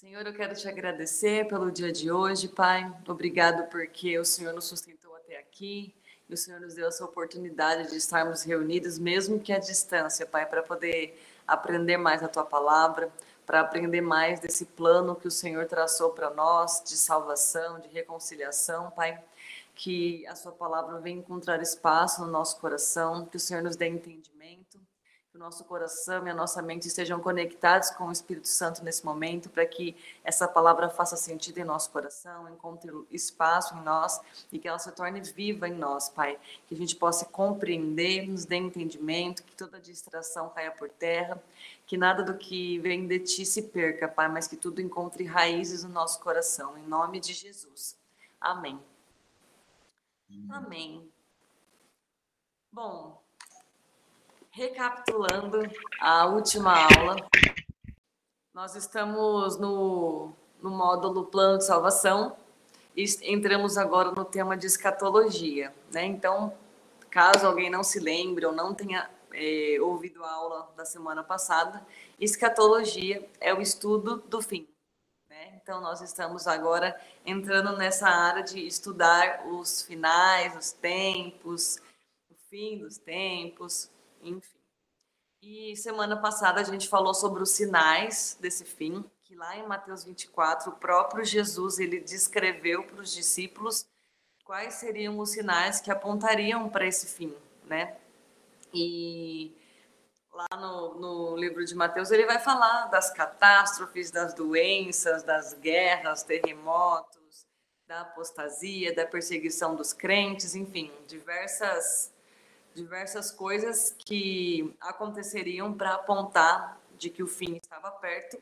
Senhor, eu quero te agradecer pelo dia de hoje, Pai. Obrigado porque o Senhor nos sustentou até aqui e o Senhor nos deu essa oportunidade de estarmos reunidos, mesmo que à distância, Pai, para poder aprender mais a tua palavra, para aprender mais desse plano que o Senhor traçou para nós de salvação, de reconciliação, Pai. Que a sua palavra venha encontrar espaço no nosso coração, que o Senhor nos dê entendimento o nosso coração e a nossa mente estejam conectados com o Espírito Santo nesse momento, para que essa palavra faça sentido em nosso coração, encontre espaço em nós e que ela se torne viva em nós, Pai. Que a gente possa compreender, nos dê entendimento, que toda distração caia por terra, que nada do que vem de ti se perca, Pai, mas que tudo encontre raízes no nosso coração, em nome de Jesus. Amém. Amém. Bom, Recapitulando a última aula, nós estamos no, no módulo Plano de Salvação e entramos agora no tema de escatologia. Né? Então, caso alguém não se lembre ou não tenha é, ouvido a aula da semana passada, escatologia é o estudo do fim. Né? Então, nós estamos agora entrando nessa área de estudar os finais, os tempos, o fim dos tempos, enfim. E semana passada a gente falou sobre os sinais desse fim, que lá em Mateus 24, o próprio Jesus ele descreveu para os discípulos quais seriam os sinais que apontariam para esse fim, né? E lá no, no, livro de Mateus ele vai falar das catástrofes, das doenças, das guerras, terremotos, da apostasia, da perseguição dos crentes, enfim, diversas diversas coisas que aconteceriam para apontar de que o fim estava perto.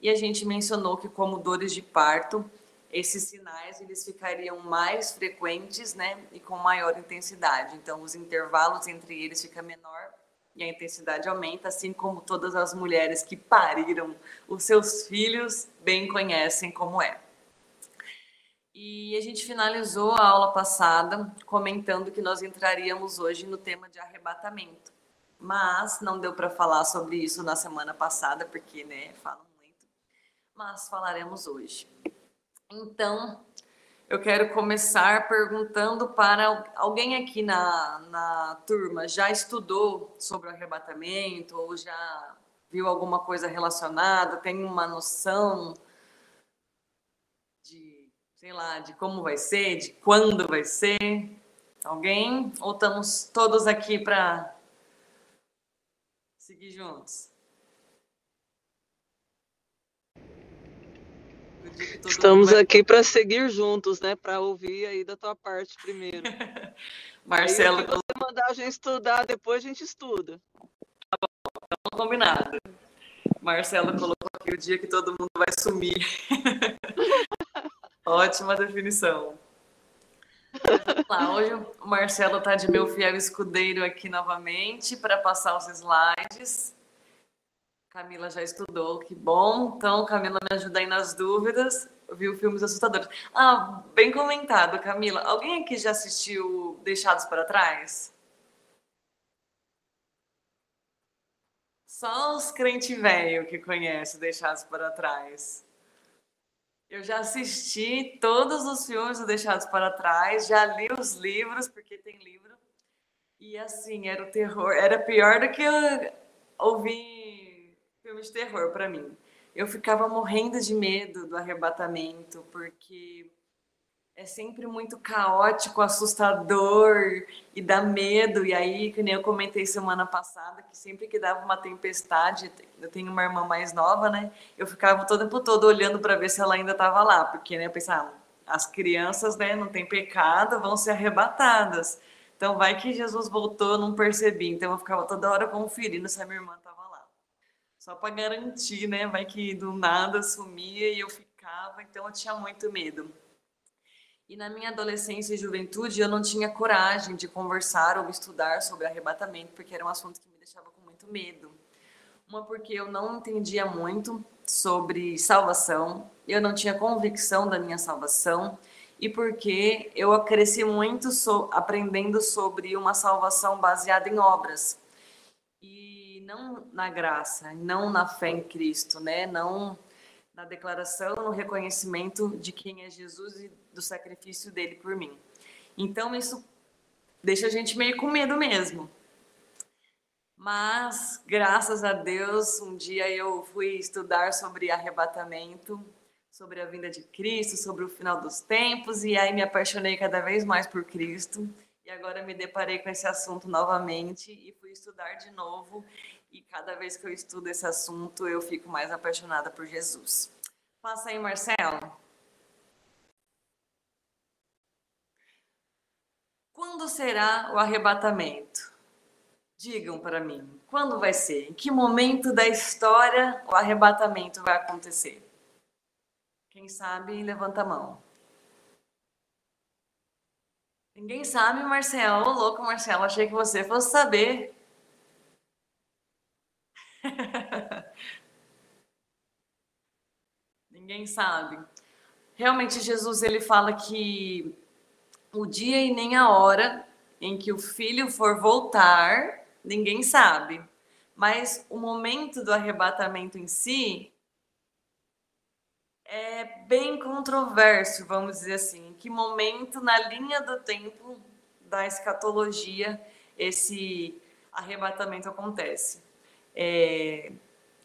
E a gente mencionou que como dores de parto, esses sinais eles ficariam mais frequentes, né, e com maior intensidade. Então os intervalos entre eles ficam menor e a intensidade aumenta, assim como todas as mulheres que pariram os seus filhos bem conhecem como é. E a gente finalizou a aula passada comentando que nós entraríamos hoje no tema de arrebatamento. Mas não deu para falar sobre isso na semana passada, porque, né, falam muito. Mas falaremos hoje. Então, eu quero começar perguntando para alguém aqui na, na turma já estudou sobre o arrebatamento ou já viu alguma coisa relacionada, tem uma noção sei lá, de como vai ser, de quando vai ser? Alguém? Ou estamos todos aqui para seguir juntos? Estamos aqui para seguir juntos, né? Para ouvir aí da tua parte primeiro. Marcelo, aí, se você mandar a gente estudar, depois a gente estuda. Tá bom, tá combinado. Marcelo colocou aqui o dia que todo mundo vai sumir. Ótima definição. Lá, hoje o Marcelo está de meu fiel escudeiro aqui novamente para passar os slides. Camila já estudou, que bom. Então, Camila me ajuda aí nas dúvidas. Viu filmes assustadores. Ah, bem comentado, Camila. Alguém aqui já assistiu Deixados para Trás? Só os crente velho que conhece Deixados para Trás. Eu já assisti todos os filmes do Deixados para Trás, já li os livros, porque tem livro. E assim, era o terror. Era pior do que ouvir filmes de terror para mim. Eu ficava morrendo de medo do arrebatamento, porque é sempre muito caótico, assustador e dá medo. E aí, que nem eu comentei semana passada, que sempre que dava uma tempestade, eu tenho uma irmã mais nova, né? Eu ficava todo tempo todo olhando para ver se ela ainda estava lá, porque né, eu pensava, as crianças, né, não tem pecado, vão ser arrebatadas. Então vai que Jesus voltou, eu não percebi. Então eu ficava toda hora conferindo se a minha irmã estava lá. Só para garantir, né? Vai que do nada sumia e eu ficava, então eu tinha muito medo. E na minha adolescência e juventude, eu não tinha coragem de conversar ou estudar sobre arrebatamento, porque era um assunto que me deixava com muito medo. Uma, porque eu não entendia muito sobre salvação, eu não tinha convicção da minha salvação, e porque eu cresci muito so, aprendendo sobre uma salvação baseada em obras, e não na graça, não na fé em Cristo, né? Não na declaração, no reconhecimento de quem é Jesus e do sacrifício dele por mim. Então, isso deixa a gente meio com medo mesmo. Mas, graças a Deus, um dia eu fui estudar sobre arrebatamento, sobre a vinda de Cristo, sobre o final dos tempos, e aí me apaixonei cada vez mais por Cristo. E agora me deparei com esse assunto novamente e fui estudar de novo. E cada vez que eu estudo esse assunto, eu fico mais apaixonada por Jesus. Passa aí, Marcelo. Quando será o arrebatamento? Digam para mim, quando vai ser? Em que momento da história o arrebatamento vai acontecer? Quem sabe, levanta a mão. Ninguém sabe, Marcelo. Ô, louco, Marcelo. Achei que você fosse saber. Ninguém sabe. Realmente, Jesus ele fala que o dia e nem a hora em que o filho for voltar, ninguém sabe. Mas o momento do arrebatamento em si é bem controverso, vamos dizer assim. Em que momento na linha do tempo da escatologia esse arrebatamento acontece? É,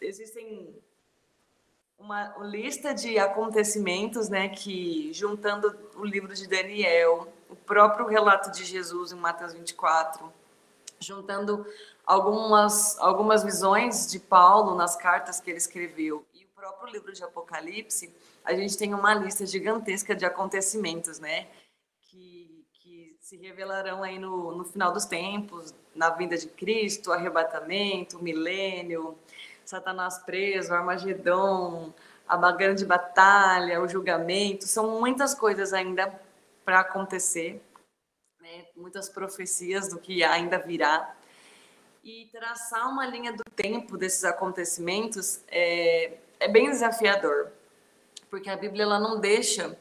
existem uma lista de acontecimentos, né, que juntando o livro de Daniel, o próprio relato de Jesus em Mateus 24, juntando algumas algumas visões de Paulo nas cartas que ele escreveu e o próprio livro de Apocalipse, a gente tem uma lista gigantesca de acontecimentos, né, se revelarão aí no, no final dos tempos, na vinda de Cristo, arrebatamento, milênio, Satanás preso, Armagedon, a grande batalha, o julgamento, são muitas coisas ainda para acontecer, né? muitas profecias do que ainda virá. E traçar uma linha do tempo desses acontecimentos é, é bem desafiador, porque a Bíblia ela não deixa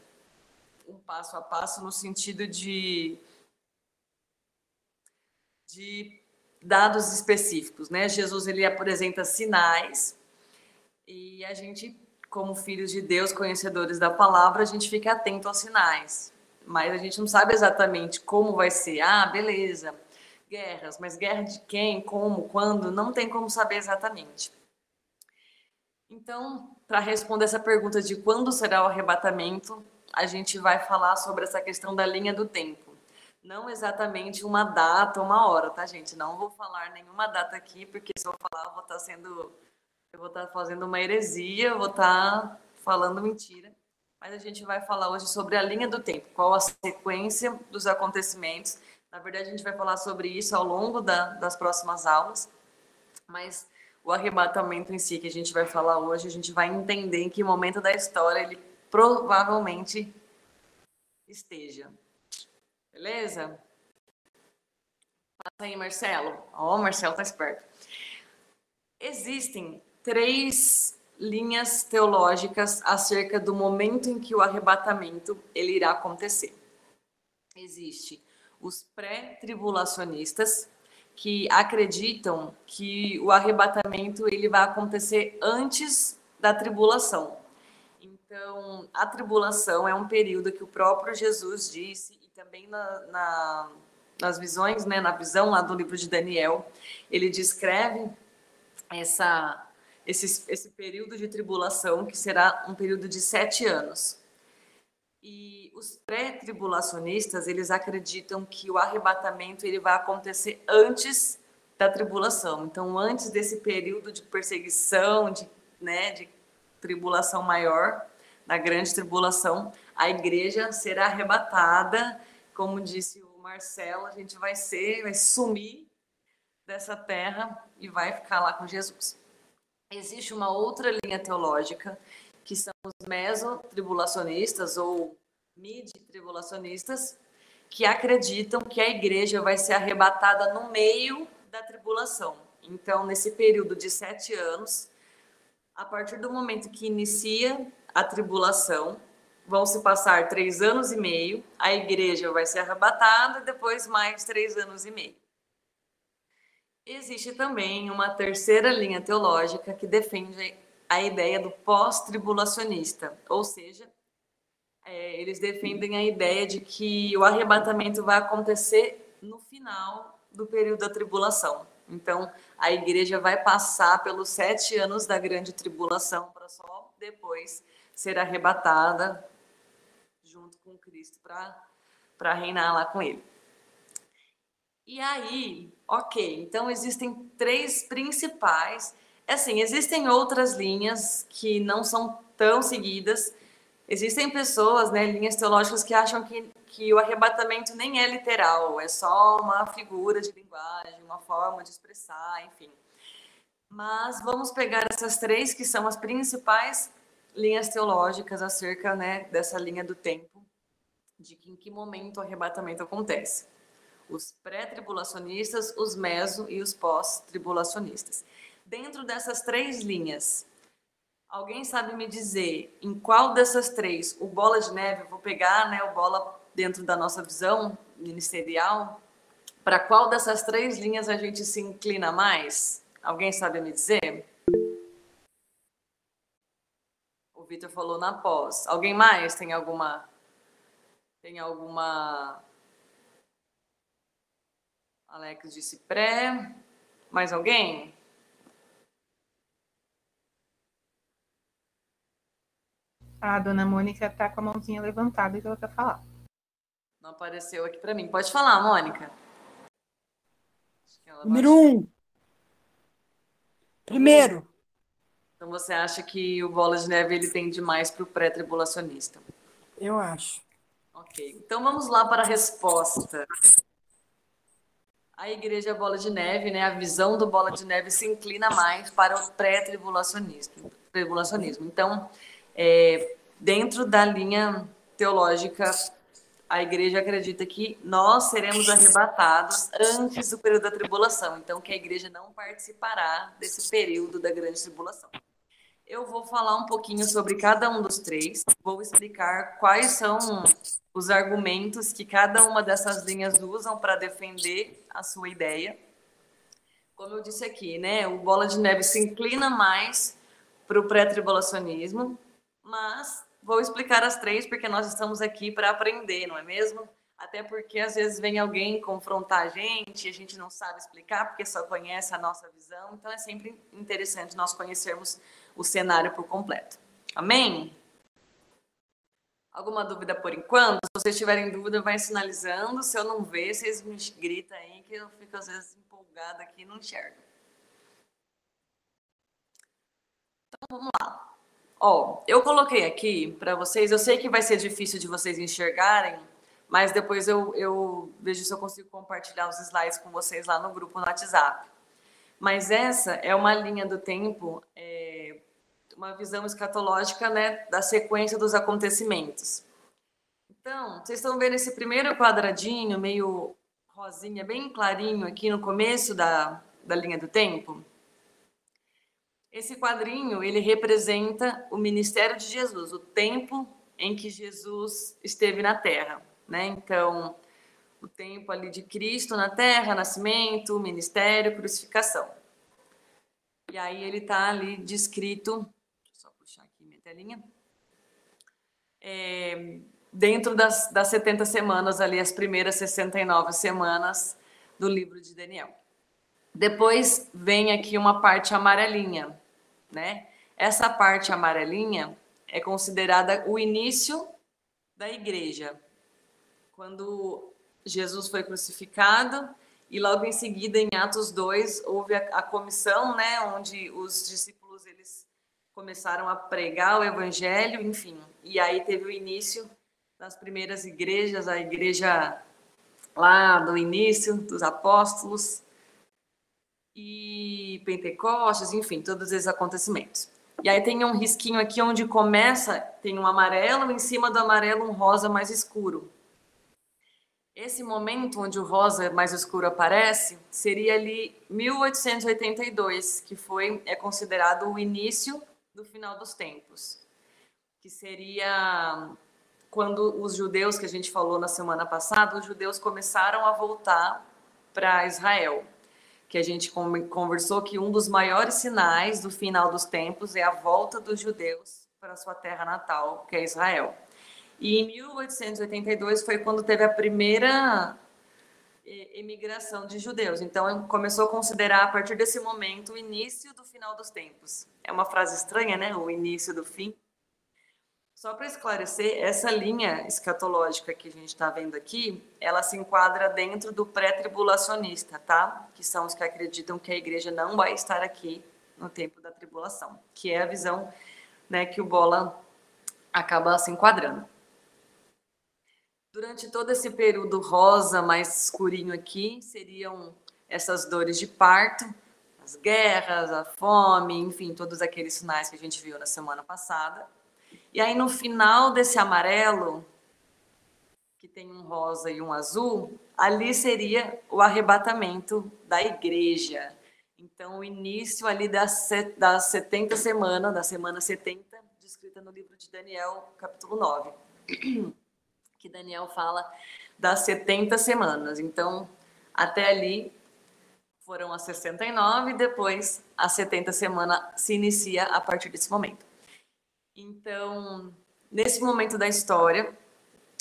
um passo a passo no sentido de, de dados específicos, né? Jesus ele apresenta sinais e a gente, como filhos de Deus, conhecedores da palavra, a gente fica atento aos sinais, mas a gente não sabe exatamente como vai ser. Ah, beleza, guerras, mas guerra de quem, como, quando, não tem como saber exatamente. Então, para responder essa pergunta de quando será o arrebatamento, a gente vai falar sobre essa questão da linha do tempo. Não exatamente uma data, uma hora, tá, gente? Não vou falar nenhuma data aqui, porque se eu falar, eu vou estar tá sendo. Eu vou estar tá fazendo uma heresia, vou estar tá falando mentira. Mas a gente vai falar hoje sobre a linha do tempo, qual a sequência dos acontecimentos. Na verdade, a gente vai falar sobre isso ao longo da, das próximas aulas. Mas o arrebatamento em si, que a gente vai falar hoje, a gente vai entender em que momento da história ele provavelmente esteja. Beleza? Passa aí, Marcelo. Ó, oh, Marcelo tá esperto. Existem três linhas teológicas acerca do momento em que o arrebatamento ele irá acontecer. Existe os pré-tribulacionistas que acreditam que o arrebatamento ele vai acontecer antes da tribulação. Então, a tribulação é um período que o próprio Jesus disse também na, na, nas visões, né, na visão lá do livro de Daniel, ele descreve essa, esse, esse período de tribulação, que será um período de sete anos. E os pré-tribulacionistas, eles acreditam que o arrebatamento ele vai acontecer antes da tribulação. Então, antes desse período de perseguição, de, né, de tribulação maior, da grande tribulação, a igreja será arrebatada como disse o Marcelo, a gente vai ser, vai sumir dessa terra e vai ficar lá com Jesus. Existe uma outra linha teológica, que são os mesotribulacionistas ou mid-tribulacionistas, que acreditam que a igreja vai ser arrebatada no meio da tribulação. Então, nesse período de sete anos, a partir do momento que inicia a tribulação, vão se passar três anos e meio, a igreja vai ser arrebatada, depois mais três anos e meio. Existe também uma terceira linha teológica que defende a ideia do pós-tribulacionista, ou seja, é, eles defendem a ideia de que o arrebatamento vai acontecer no final do período da tribulação. Então, a igreja vai passar pelos sete anos da grande tribulação para só depois ser arrebatada Cristo para reinar lá com ele. E aí, ok, então existem três principais. Assim, existem outras linhas que não são tão seguidas. Existem pessoas, né, linhas teológicas que acham que, que o arrebatamento nem é literal, é só uma figura de linguagem, uma forma de expressar, enfim. Mas vamos pegar essas três que são as principais linhas teológicas acerca né, dessa linha do tempo, de que em que momento o arrebatamento acontece. Os pré-tribulacionistas, os meso e os pós-tribulacionistas. Dentro dessas três linhas, alguém sabe me dizer em qual dessas três o bola de neve, vou pegar né, o bola dentro da nossa visão ministerial, para qual dessas três linhas a gente se inclina mais? Alguém sabe me dizer? O Vitor falou na pós. Alguém mais tem alguma tem alguma Alex disse pré. Mais alguém? A dona Mônica está com a mãozinha levantada e ela quer falar. Não apareceu aqui para mim. Pode falar, Mônica. Número um. Primeiro. Então você acha que o Bola de Neve ele tende mais para o pré-tribulacionista? Eu acho. Ok. Então vamos lá para a resposta. A igreja Bola de Neve, né, a visão do Bola de Neve se inclina mais para o pré-tribulacionismo. Tribulacionismo. Então, é, dentro da linha teológica, a igreja acredita que nós seremos arrebatados antes do período da tribulação. Então, que a igreja não participará desse período da grande tribulação. Eu vou falar um pouquinho sobre cada um dos três, vou explicar quais são os argumentos que cada uma dessas linhas usam para defender a sua ideia. Como eu disse aqui, né, o Bola de Neve se inclina mais para o pré-tribulacionismo, mas vou explicar as três porque nós estamos aqui para aprender, não é mesmo? Até porque às vezes vem alguém confrontar a gente a gente não sabe explicar porque só conhece a nossa visão, então é sempre interessante nós conhecermos o cenário por completo. Amém? Alguma dúvida por enquanto? Se vocês tiverem dúvida, vai sinalizando. Se eu não ver, vocês me gritam aí, que eu fico às vezes empolgada aqui e não enxergo. Então vamos lá. Ó, eu coloquei aqui para vocês, eu sei que vai ser difícil de vocês enxergarem, mas depois eu, eu vejo se eu consigo compartilhar os slides com vocês lá no grupo no WhatsApp. Mas essa é uma linha do tempo é, uma visão escatológica né, da sequência dos acontecimentos. Então, vocês estão vendo esse primeiro quadradinho, meio rosinha, bem clarinho aqui no começo da, da linha do tempo? Esse quadrinho, ele representa o ministério de Jesus, o tempo em que Jesus esteve na Terra, né? Então, o tempo ali de Cristo na Terra, nascimento, ministério, crucificação. E aí ele está ali descrito telinha. É, dentro das, das 70 semanas, ali, as primeiras 69 semanas do livro de Daniel. Depois vem aqui uma parte amarelinha, né? Essa parte amarelinha é considerada o início da igreja, quando Jesus foi crucificado e logo em seguida em Atos 2 houve a, a comissão, né, onde os discípulos começaram a pregar o evangelho, enfim. E aí teve o início das primeiras igrejas, a igreja lá do início dos apóstolos e Pentecostes, enfim, todos esses acontecimentos. E aí tem um risquinho aqui onde começa, tem um amarelo, em cima do amarelo um rosa mais escuro. Esse momento onde o rosa mais escuro aparece seria ali 1882, que foi é considerado o início do final dos tempos, que seria quando os judeus, que a gente falou na semana passada, os judeus começaram a voltar para Israel. que a gente conversou que um dos maiores sinais do final dos tempos é a volta dos judeus para sua terra natal, que é Israel. E em 1882 foi quando teve a primeira emigração de judeus. Então começou a considerar a partir desse momento o início do final dos tempos. É uma frase estranha, né? O início do fim. Só para esclarecer, essa linha escatológica que a gente está vendo aqui, ela se enquadra dentro do pré-tribulacionista, tá? Que são os que acreditam que a igreja não vai estar aqui no tempo da tribulação, que é a visão né, que o Bola acaba se enquadrando. Durante todo esse período rosa, mais escurinho aqui, seriam essas dores de parto, as guerras, a fome, enfim, todos aqueles sinais que a gente viu na semana passada. E aí, no final desse amarelo, que tem um rosa e um azul, ali seria o arrebatamento da igreja. Então, o início ali das 70 semanas, da semana 70, descrita no livro de Daniel, capítulo 9. Que Daniel fala das 70 semanas. Então, até ali foram as 69, depois as 70 semanas se inicia a partir desse momento. Então, nesse momento da história,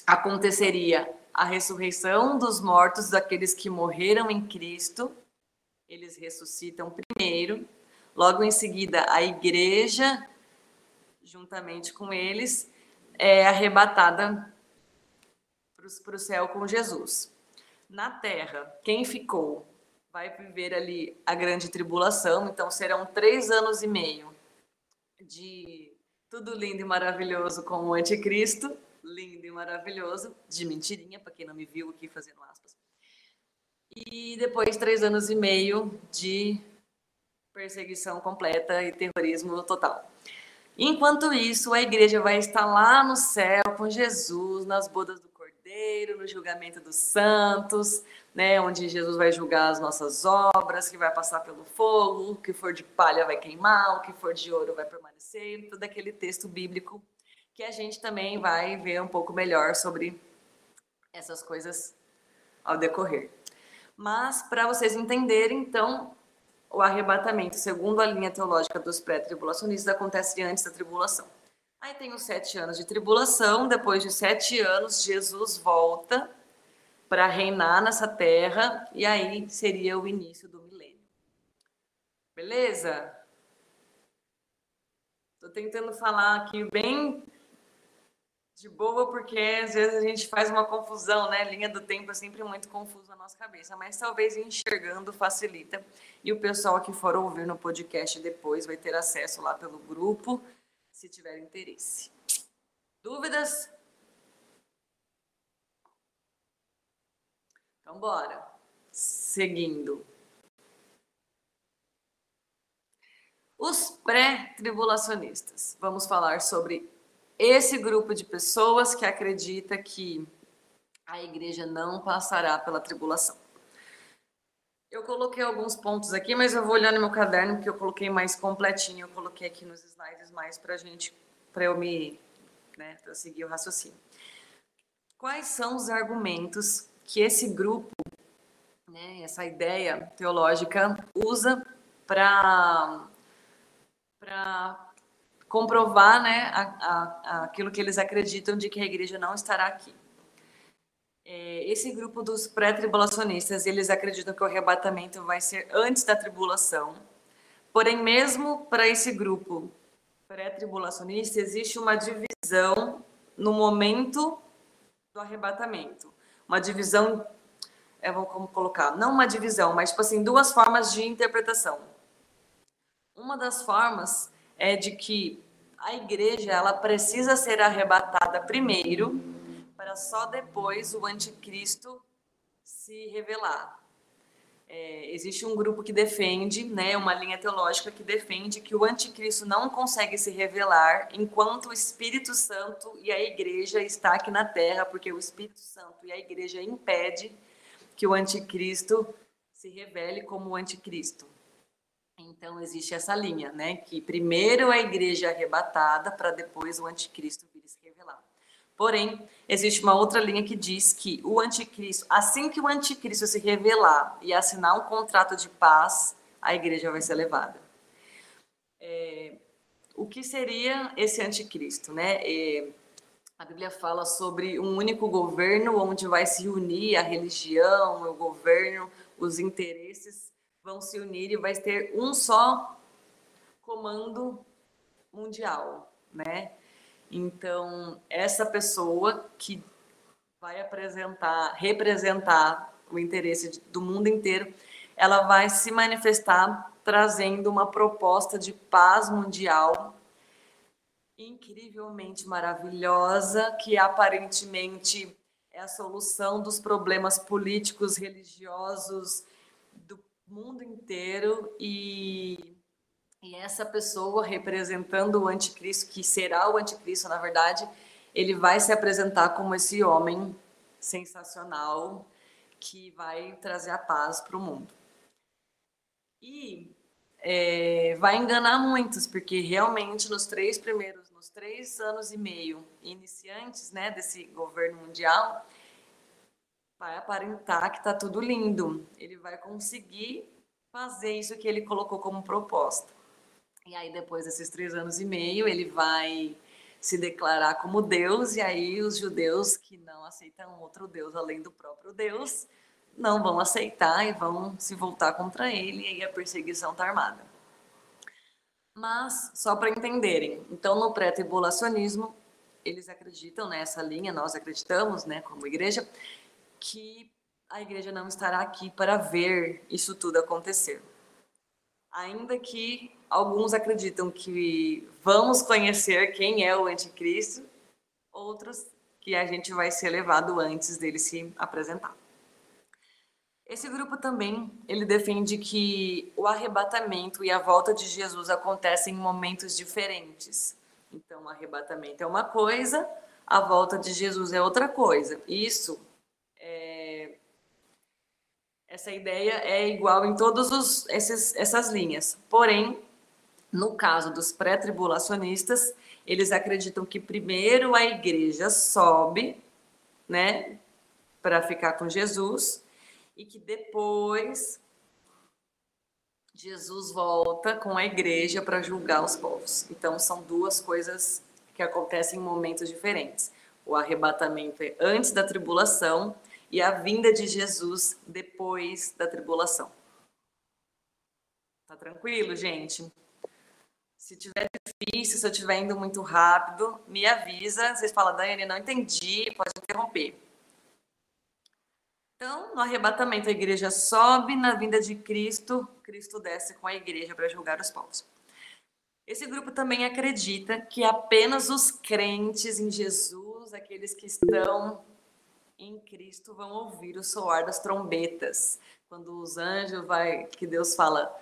aconteceria a ressurreição dos mortos, daqueles que morreram em Cristo. Eles ressuscitam primeiro, logo em seguida, a igreja, juntamente com eles, é arrebatada para o céu com Jesus. Na terra, quem ficou vai viver ali a grande tribulação, então serão três anos e meio de tudo lindo e maravilhoso com o anticristo. Lindo e maravilhoso. De mentirinha, para quem não me viu aqui fazendo aspas. E depois, três anos e meio de perseguição completa e terrorismo total. Enquanto isso, a igreja vai estar lá no céu com Jesus, nas bodas do No julgamento dos santos, né, onde Jesus vai julgar as nossas obras, que vai passar pelo fogo, o que for de palha vai queimar, o que for de ouro vai permanecer, todo aquele texto bíblico que a gente também vai ver um pouco melhor sobre essas coisas ao decorrer. Mas para vocês entenderem, então, o arrebatamento, segundo a linha teológica dos pré-tribulacionistas, acontece antes da tribulação. Aí tem os sete anos de tribulação, depois de sete anos, Jesus volta para reinar nessa terra, e aí seria o início do milênio. Beleza? Estou tentando falar aqui bem de boa, porque às vezes a gente faz uma confusão, né? Linha do tempo é sempre muito confuso na nossa cabeça, mas talvez enxergando facilita. E o pessoal que for ouvir no podcast depois vai ter acesso lá pelo grupo se tiver interesse. Dúvidas? Então, bora. Seguindo. Os pré-tribulacionistas. Vamos falar sobre esse grupo de pessoas que acredita que a igreja não passará pela tribulação. Eu coloquei alguns pontos aqui, mas eu vou olhar no meu caderno porque eu coloquei mais completinho. Eu coloquei aqui nos slides mais para gente, para eu me, né, para seguir o raciocínio. Quais são os argumentos que esse grupo, né, essa ideia teológica usa para para comprovar, né, a, a, aquilo que eles acreditam de que a igreja não estará aqui? É, esse grupo dos pré-tribulacionistas, eles acreditam que o arrebatamento vai ser antes da tribulação. Porém, mesmo para esse grupo pré-tribulacionista, existe uma divisão no momento do arrebatamento. Uma divisão, é, como colocar, não uma divisão, mas tipo assim, duas formas de interpretação. Uma das formas é de que a igreja ela precisa ser arrebatada primeiro para só depois o anticristo se revelar. É, existe um grupo que defende, né, uma linha teológica que defende que o anticristo não consegue se revelar enquanto o Espírito Santo e a igreja está aqui na terra, porque o Espírito Santo e a igreja impede que o anticristo se revele como o anticristo. Então existe essa linha, né, que primeiro a igreja é arrebatada para depois o anticristo vir se revelar. Porém, existe uma outra linha que diz que o anticristo, assim que o anticristo se revelar e assinar um contrato de paz, a igreja vai ser levada. É, o que seria esse anticristo, né? É, a Bíblia fala sobre um único governo onde vai se unir a religião, o governo, os interesses vão se unir e vai ter um só comando mundial, né? Então, essa pessoa que vai apresentar, representar o interesse do mundo inteiro, ela vai se manifestar trazendo uma proposta de paz mundial incrivelmente maravilhosa, que aparentemente é a solução dos problemas políticos, religiosos do mundo inteiro e e essa pessoa representando o anticristo, que será o anticristo, na verdade, ele vai se apresentar como esse homem sensacional que vai trazer a paz para o mundo. E é, vai enganar muitos, porque realmente nos três primeiros, nos três anos e meio iniciantes né, desse governo mundial, vai aparentar que está tudo lindo. Ele vai conseguir fazer isso que ele colocou como proposta. E aí, depois desses três anos e meio, ele vai se declarar como Deus, e aí os judeus que não aceitam outro Deus além do próprio Deus não vão aceitar e vão se voltar contra ele, e aí a perseguição está armada. Mas, só para entenderem, então no pré-tribulacionismo, eles acreditam nessa linha, nós acreditamos, né, como igreja, que a igreja não estará aqui para ver isso tudo acontecer. Ainda que alguns acreditam que vamos conhecer quem é o anticristo, outros que a gente vai ser levado antes dele se apresentar. Esse grupo também, ele defende que o arrebatamento e a volta de Jesus acontecem em momentos diferentes. Então, o arrebatamento é uma coisa, a volta de Jesus é outra coisa. Isso essa ideia é igual em todas essas linhas. Porém, no caso dos pré-tribulacionistas, eles acreditam que primeiro a igreja sobe, né, para ficar com Jesus, e que depois Jesus volta com a igreja para julgar os povos. Então, são duas coisas que acontecem em momentos diferentes. O arrebatamento é antes da tribulação e a vinda de Jesus depois da tribulação. Tá tranquilo, gente? Se tiver difícil, se eu estiver indo muito rápido, me avisa. Vocês falam, Daiane, não entendi, pode interromper. Então, no arrebatamento, a igreja sobe, na vinda de Cristo, Cristo desce com a igreja para julgar os povos. Esse grupo também acredita que apenas os crentes em Jesus, aqueles que estão em Cristo vão ouvir o soar das trombetas. Quando os anjos vai, que Deus fala,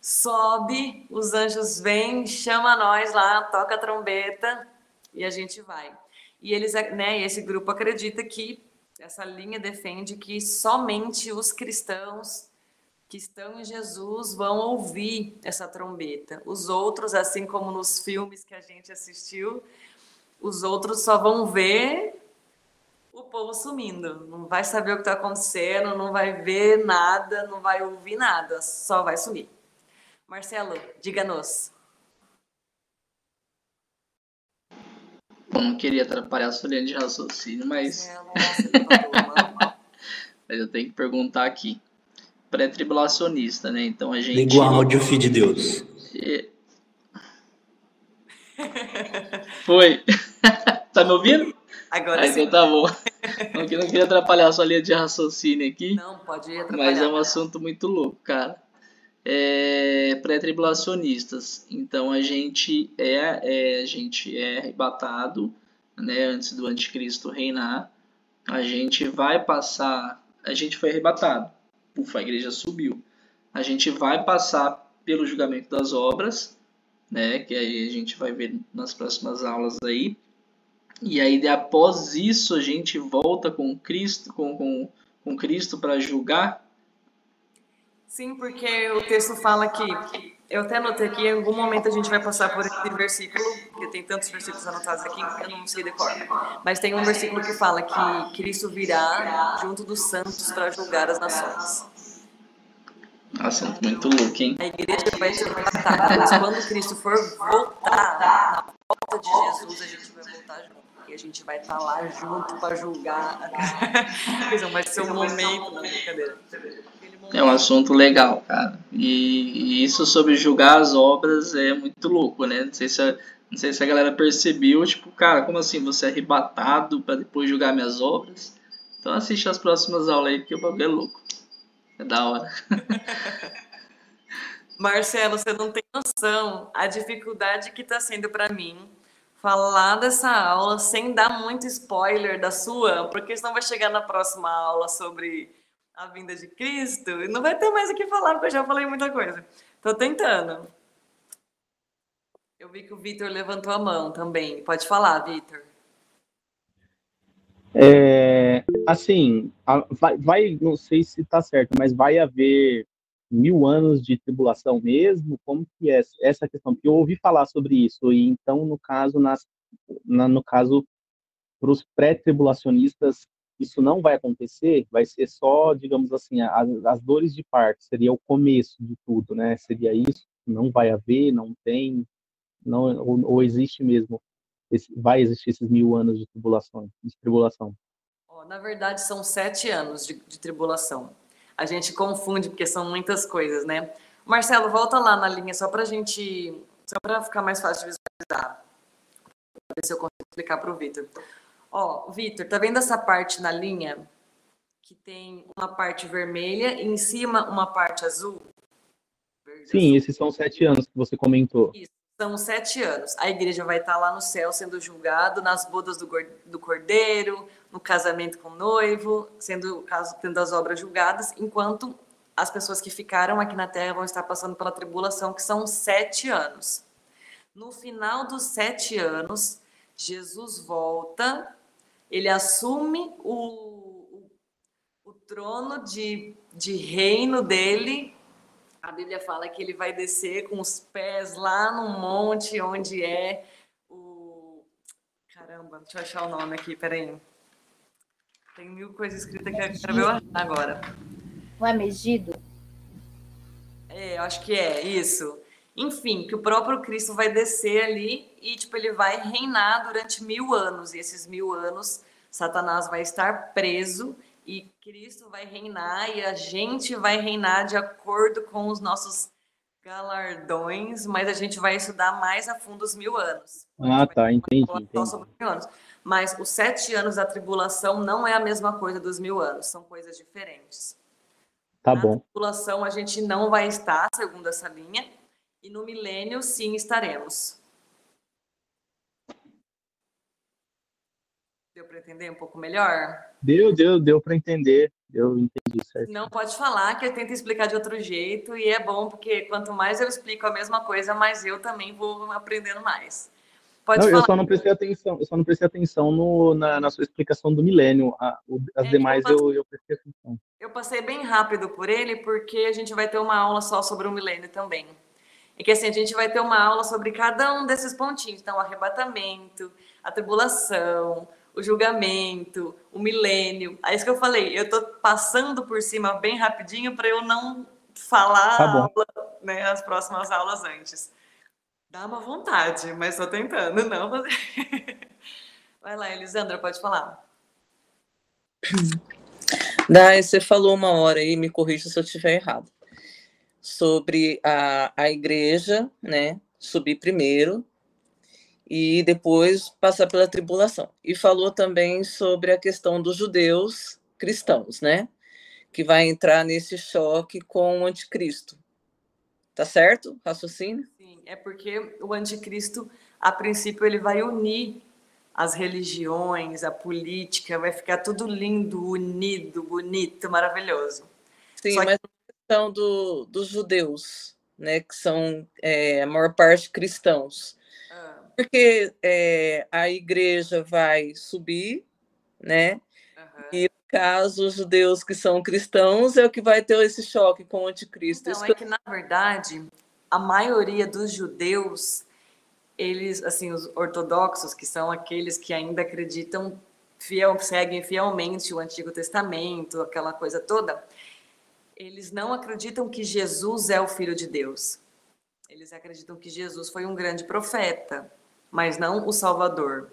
sobe, os anjos vêm, chama nós lá, toca a trombeta e a gente vai. E eles, né, esse grupo acredita que essa linha defende que somente os cristãos que estão em Jesus vão ouvir essa trombeta. Os outros, assim como nos filmes que a gente assistiu, os outros só vão ver o povo sumindo. Não vai saber o que está acontecendo, não vai ver nada, não vai ouvir nada, só vai sumir. Marcelo, diga-nos. Bom, não queria atrapalhar a sua linha de raciocínio, mas. É, mas eu tenho que perguntar aqui. Pré-tribulacionista, né? Então a gente. Liga o áudio, filho de Deus. Foi. tá me ouvindo? Agora ah, sim. Então tá bom. Não, não queria atrapalhar a sua linha de raciocínio aqui. Não, pode atrapalhar. Mas é um assunto muito louco, cara. É, pré-tribulacionistas. Então a gente é, é, a gente é arrebatado, né, antes do anticristo reinar. A gente vai passar, a gente foi arrebatado. Ufa, a igreja subiu. A gente vai passar pelo julgamento das obras, né, que aí a gente vai ver nas próximas aulas aí. E aí após isso a gente volta com Cristo, com, com, com Cristo para julgar? Sim, porque o texto fala que Eu até anotei aqui, em algum momento a gente vai passar por esse versículo, porque tem tantos versículos anotados aqui, eu não sei decor. Mas tem um versículo que fala que Cristo virá junto dos santos para julgar as nações. Assunto muito louco, hein? A igreja vai ser arrebatada, mas quando Cristo for voltar, na volta de Jesus, a gente. E a gente vai estar lá junto para julgar. Então vai ser um momento, não, brincadeira. É um assunto legal, cara. E, e isso sobre julgar as obras é muito louco, né? Não sei se a, não sei se a galera percebeu, tipo, cara, como assim você é arrebatado para depois julgar minhas obras? Então assiste as próximas aulas aí, porque o bagulho é louco. É da hora. Marcelo, você não tem noção a dificuldade que está sendo para mim falar dessa aula sem dar muito spoiler da sua, porque senão vai chegar na próxima aula sobre a vinda de Cristo e não vai ter mais o que falar, porque eu já falei muita coisa. Tô tentando. Eu vi que o Vitor levantou a mão também. Pode falar, Vitor. É, assim, vai, vai, não sei se está certo, mas vai haver mil anos de tribulação mesmo? Como que é essa questão? Porque eu ouvi falar sobre isso, e então, no caso, nas, na, no caso, para os pré-tribulacionistas, isso não vai acontecer, vai ser só, digamos assim, as, as dores de parto, seria o começo de tudo, né? Seria isso, não vai haver, não tem, não, ou, ou existe mesmo, esse, vai existir esses mil anos de tribulação, de tribulação. Na verdade, são sete anos de, de tribulação. A gente confunde porque são muitas coisas, né? Marcelo, volta lá na linha só para a gente, só para ficar mais fácil de visualizar. Pra ver se eu consigo explicar para o Vitor. Ó, Vitor, tá vendo essa parte na linha? Que tem uma parte vermelha e em cima uma parte azul? Sim, esses são sete anos que você comentou. Isso, são sete anos. A igreja vai estar lá no céu sendo julgado nas bodas do, do cordeiro, no casamento com o noivo, sendo tendo as obras julgadas, enquanto as pessoas que ficaram aqui na terra vão estar passando pela tribulação, que são sete anos. No final dos sete anos, Jesus volta, ele assume o, o, o trono de, de reino dele. A Bíblia fala que ele vai descer com os pés lá no monte onde é o. Caramba, deixa eu achar o nome aqui, peraí. Tem mil coisas escritas que eu quero ver agora. Não é Megido? É, eu acho que é, isso. Enfim, que o próprio Cristo vai descer ali e, tipo, ele vai reinar durante mil anos. E esses mil anos, Satanás vai estar preso e Cristo vai reinar e a gente vai reinar de acordo com os nossos galardões, mas a gente vai estudar mais a fundo os mil anos. Ah, tá, entendi. entendi. Sobre mil anos. Mas os sete anos da tribulação não é a mesma coisa dos mil anos, são coisas diferentes. Tá Na bom. Na tribulação a gente não vai estar, segundo essa linha, e no milênio, sim, estaremos. Deu para entender um pouco melhor? Deu, deu, deu para entender. Eu entendi certo. Não pode falar que eu tento explicar de outro jeito e é bom porque quanto mais eu explico a mesma coisa, mais eu também vou aprendendo mais. Pode não, falar. Eu só não prestei atenção, eu só não prestei atenção no, na, na sua explicação do milênio. as é, demais eu, passei, eu, eu prestei atenção. Eu passei bem rápido por ele porque a gente vai ter uma aula só sobre o milênio também. E que assim, a gente vai ter uma aula sobre cada um desses pontinhos. Então, o arrebatamento, a tribulação, o julgamento, o milênio. É isso que eu falei. Eu estou passando por cima bem rapidinho para eu não falar tá aula, né, as próximas aulas antes. Dá uma vontade, mas estou tentando não fazer. Vai lá, Elisandra, pode falar. Dai, você falou uma hora aí, me corrija se eu estiver errado sobre a, a igreja, né, subir primeiro e depois passar pela tribulação. E falou também sobre a questão dos judeus cristãos, né, que vai entrar nesse choque com o anticristo. Tá certo? Raciocínio? Sim, é porque o anticristo, a princípio, ele vai unir as religiões, a política, vai ficar tudo lindo, unido, bonito, maravilhoso. Sim, Só mas questão do, dos judeus, né, que são é, a maior parte cristãos. Ah. Porque é, a igreja vai subir, né? Caso, os judeus que são cristãos é o que vai ter esse choque com o anticristo. Então, é que, na verdade, a maioria dos judeus, eles, assim, os ortodoxos, que são aqueles que ainda acreditam, fiel, seguem fielmente o Antigo Testamento, aquela coisa toda, eles não acreditam que Jesus é o Filho de Deus. Eles acreditam que Jesus foi um grande profeta, mas não o Salvador.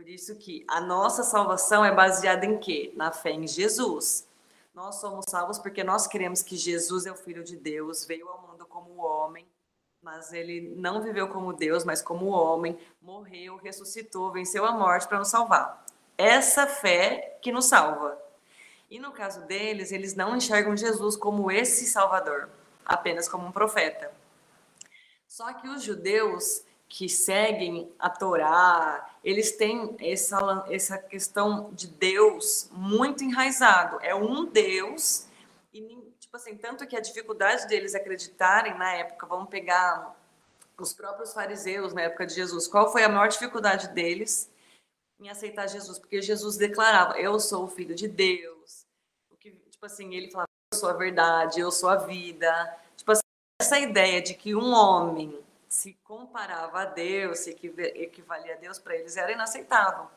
Por isso que a nossa salvação é baseada em quê? Na fé em Jesus. Nós somos salvos porque nós cremos que Jesus é o Filho de Deus, veio ao mundo como homem, mas ele não viveu como Deus, mas como homem, morreu, ressuscitou, venceu a morte para nos salvar. Essa fé que nos salva. E no caso deles, eles não enxergam Jesus como esse Salvador, apenas como um profeta. Só que os judeus que seguem a Torá, eles têm essa, essa questão de Deus muito enraizado. É um Deus, e tipo assim, tanto que a dificuldade deles acreditarem na época, vamos pegar os próprios fariseus na época de Jesus, qual foi a maior dificuldade deles em aceitar Jesus? Porque Jesus declarava: Eu sou o filho de Deus. O que, tipo assim, ele falava: Eu sou a verdade, eu sou a vida. Tipo assim, essa ideia de que um homem se comparava a Deus, se equivalia a Deus, para eles era inaceitável.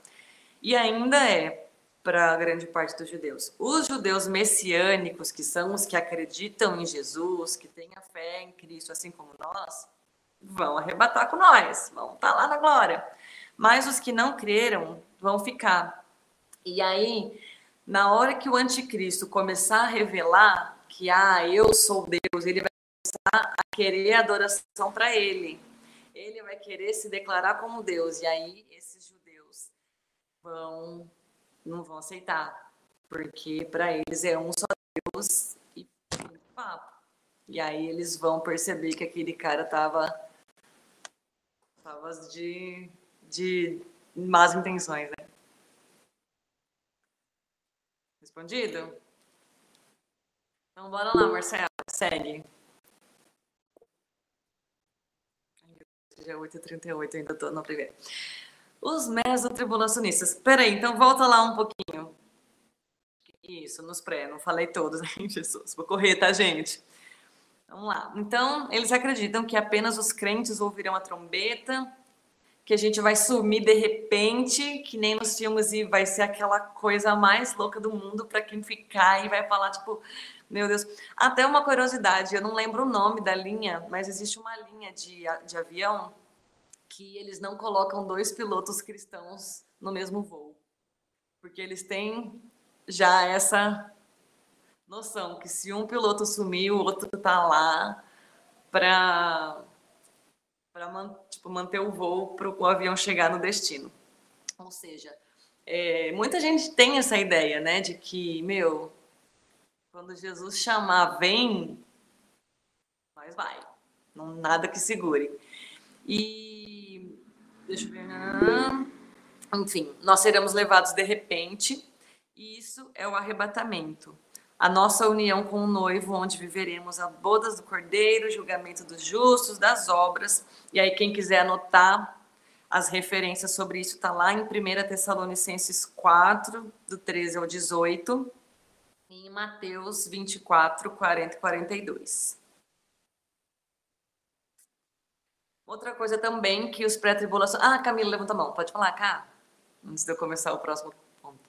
E ainda é para grande parte dos judeus. Os judeus messiânicos, que são os que acreditam em Jesus, que têm a fé em Cristo, assim como nós, vão arrebatar com nós, vão estar tá lá na glória. Mas os que não creram vão ficar. E aí, na hora que o anticristo começar a revelar que, ah, eu sou Deus, ele vai a querer adoração para ele. Ele vai querer se declarar como Deus. E aí, esses judeus vão não vão aceitar, porque para eles é um só Deus e papo. E aí eles vão perceber que aquele cara tava tava de de más intenções, né? Respondido? Então bora lá, Marcelo, segue. Já é 8h38, ainda tô no primeiro. Os mesotribulacionistas. Peraí, então volta lá um pouquinho. Isso, nos pré, não falei todos, hein, Jesus? Vou correr, tá, gente? Vamos lá. Então, eles acreditam que apenas os crentes ouvirão a trombeta, que a gente vai sumir de repente, que nem nos filmes, e vai ser aquela coisa mais louca do mundo para quem ficar e vai falar, tipo, meu Deus. Até uma curiosidade, eu não lembro o nome da linha, mas existe uma linha de, de avião que eles não colocam dois pilotos cristãos no mesmo voo. Porque eles têm já essa noção que se um piloto sumir, o outro tá lá para para tipo, manter o voo para o avião chegar no destino. Ou seja, é, muita gente tem essa ideia, né, de que, meu, quando Jesus chamar, vem, nós vai, não nada que segure. E Deixa eu ver. Enfim, nós seremos levados de repente, e isso é o arrebatamento. A nossa união com o noivo, onde viveremos a bodas do cordeiro, julgamento dos justos, das obras. E aí, quem quiser anotar as referências sobre isso, está lá em 1 Tessalonicenses 4, do 13 ao 18, e em Mateus 24, 40 e 42. Outra coisa também que os pré-tribulações. Ah, Camila, levanta a mão. Pode falar, cá? Antes de eu começar o próximo ponto.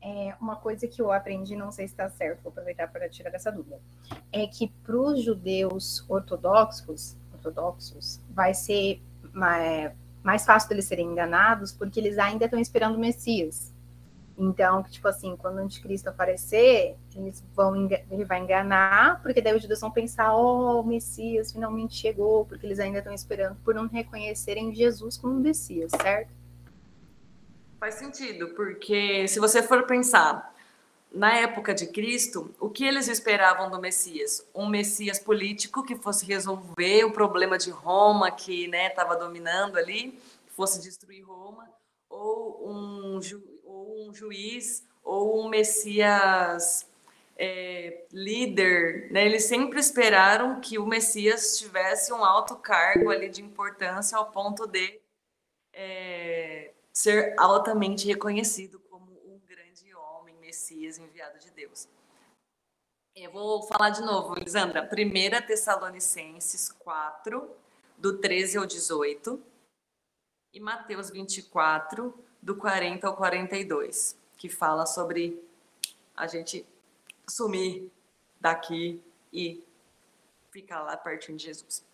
É, uma coisa que eu aprendi, não sei se está certo, vou aproveitar para tirar essa dúvida, é que para os judeus ortodoxos, ortodoxos, vai ser mais, mais fácil deles serem enganados, porque eles ainda estão esperando o Messias. Então, tipo assim, quando o anticristo aparecer, eles vão, ele vai enganar, porque daí os judeus vão pensar, oh, o Messias finalmente chegou, porque eles ainda estão esperando por não reconhecerem Jesus como Messias, certo? Faz sentido, porque se você for pensar, na época de Cristo, o que eles esperavam do Messias? Um Messias político que fosse resolver o problema de Roma, que estava né, dominando ali, fosse destruir Roma, ou um ou um juiz ou um Messias é, líder, né? Eles sempre esperaram que o Messias tivesse um alto cargo ali de importância ao ponto de é, ser altamente reconhecido como um grande homem, Messias enviado de Deus. Eu vou falar de novo, Lisandra. 1 Tessalonicenses 4, do 13 ao 18. E Mateus 24, do 40 ao 42, que fala sobre a gente sumir daqui e ficar lá pertinho de Jesus.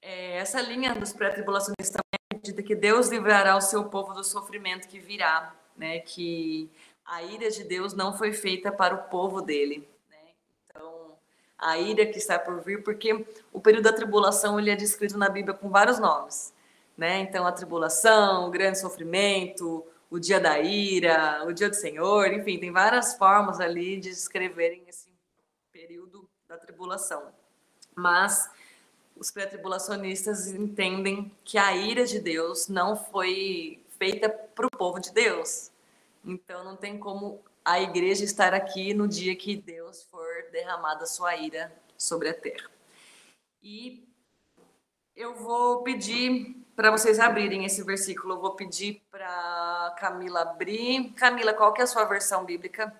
É, essa linha dos pré-tribulacionistas também acredita que Deus livrará o seu povo do sofrimento que virá, né? Que a ira de Deus não foi feita para o povo dele. Né? Então, a ira que está por vir, porque o período da tribulação ele é descrito na Bíblia com vários nomes. Né? Então, a tribulação, o grande sofrimento, o dia da ira, o dia do Senhor, enfim, tem várias formas ali de descreverem esse período da tribulação. Mas os pré-tribulacionistas entendem que a ira de Deus não foi feita para o povo de Deus, então não tem como a igreja estar aqui no dia que Deus for derramada sua ira sobre a terra. E eu vou pedir para vocês abrirem esse versículo. Eu vou pedir para Camila abrir. Camila, qual que é a sua versão bíblica?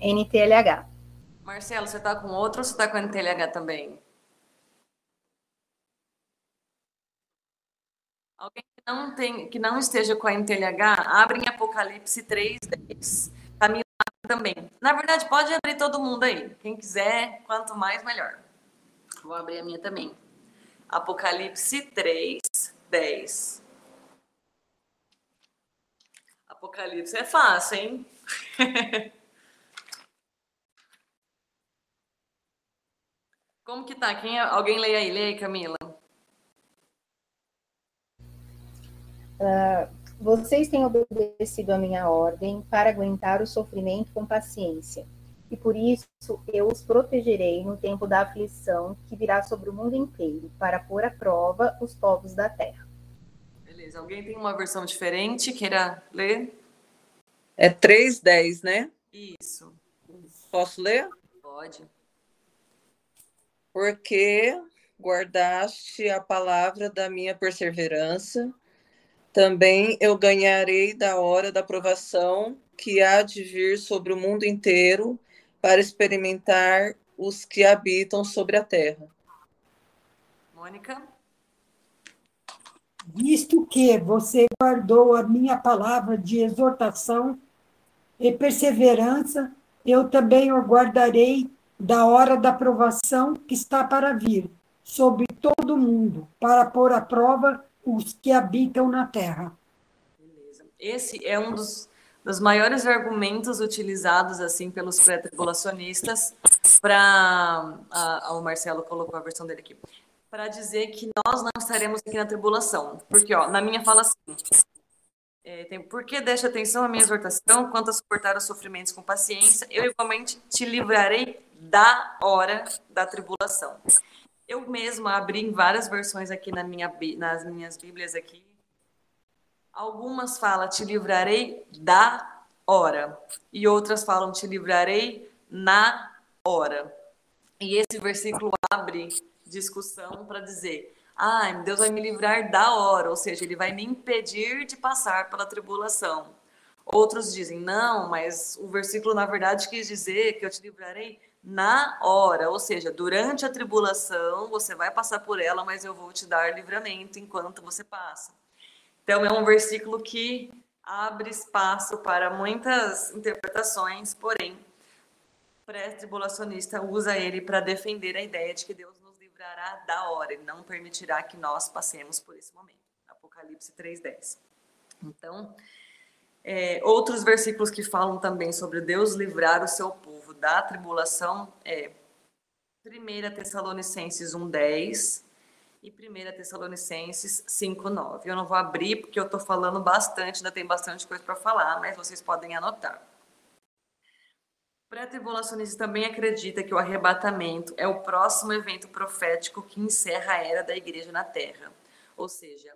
NTLH. Marcelo, você está com outro ou você está com NTLH também? Alguém não tem, que não esteja com a NTLH, abre em Apocalipse 3, 10. Também. Na verdade, pode abrir todo mundo aí. Quem quiser, quanto mais, melhor. Vou abrir a minha também. Apocalipse 3, 10. Apocalipse é fácil, hein? Como que tá? Quem, é? alguém lê aí? Lê aí, Camila. Uh, vocês têm obedecido a minha ordem para aguentar o sofrimento com paciência. E por isso eu os protegerei no tempo da aflição que virá sobre o mundo inteiro, para pôr à prova os povos da terra. Beleza. Alguém tem uma versão diferente? Queira ler? É 3.10, né? Isso. Posso ler? Pode. Porque guardaste a palavra da minha perseverança também eu ganharei da hora da provação que há de vir sobre o mundo inteiro para experimentar os que habitam sobre a terra. Mônica? Visto que você guardou a minha palavra de exortação e perseverança, eu também o guardarei da hora da provação que está para vir sobre todo o mundo, para pôr à prova os que habitam na terra. Beleza. Esse é um dos, dos maiores argumentos utilizados assim pelos pré-tribulacionistas para o Marcelo colocou a versão dele aqui para dizer que nós não estaremos aqui na tribulação, porque ó, na minha fala assim é, tem, por que deixa atenção à minha exortação quanto a suportar os sofrimentos com paciência, eu igualmente te livrarei da hora da tribulação. Eu mesma abri em várias versões aqui na minha, nas minhas Bíblias aqui. Algumas falam te livrarei da hora e outras falam te livrarei na hora. E esse versículo abre discussão para dizer: "Ah, Deus vai me livrar da hora", ou seja, ele vai me impedir de passar pela tribulação. Outros dizem: "Não, mas o versículo na verdade quis dizer que eu te livrarei na hora, ou seja, durante a tribulação você vai passar por ela, mas eu vou te dar livramento enquanto você passa. Então é um versículo que abre espaço para muitas interpretações, porém, o pré-tribulacionista usa ele para defender a ideia de que Deus nos livrará da hora, ele não permitirá que nós passemos por esse momento. Apocalipse 3:10. Então, é, outros versículos que falam também sobre Deus livrar o seu povo da tribulação é 1 Tessalonicenses 1,10 e 1 Tessalonicenses 5,9. Eu não vou abrir porque eu estou falando bastante, ainda tem bastante coisa para falar, mas vocês podem anotar. O pré-tribulacionista também acredita que o arrebatamento é o próximo evento profético que encerra a era da igreja na Terra. Ou seja,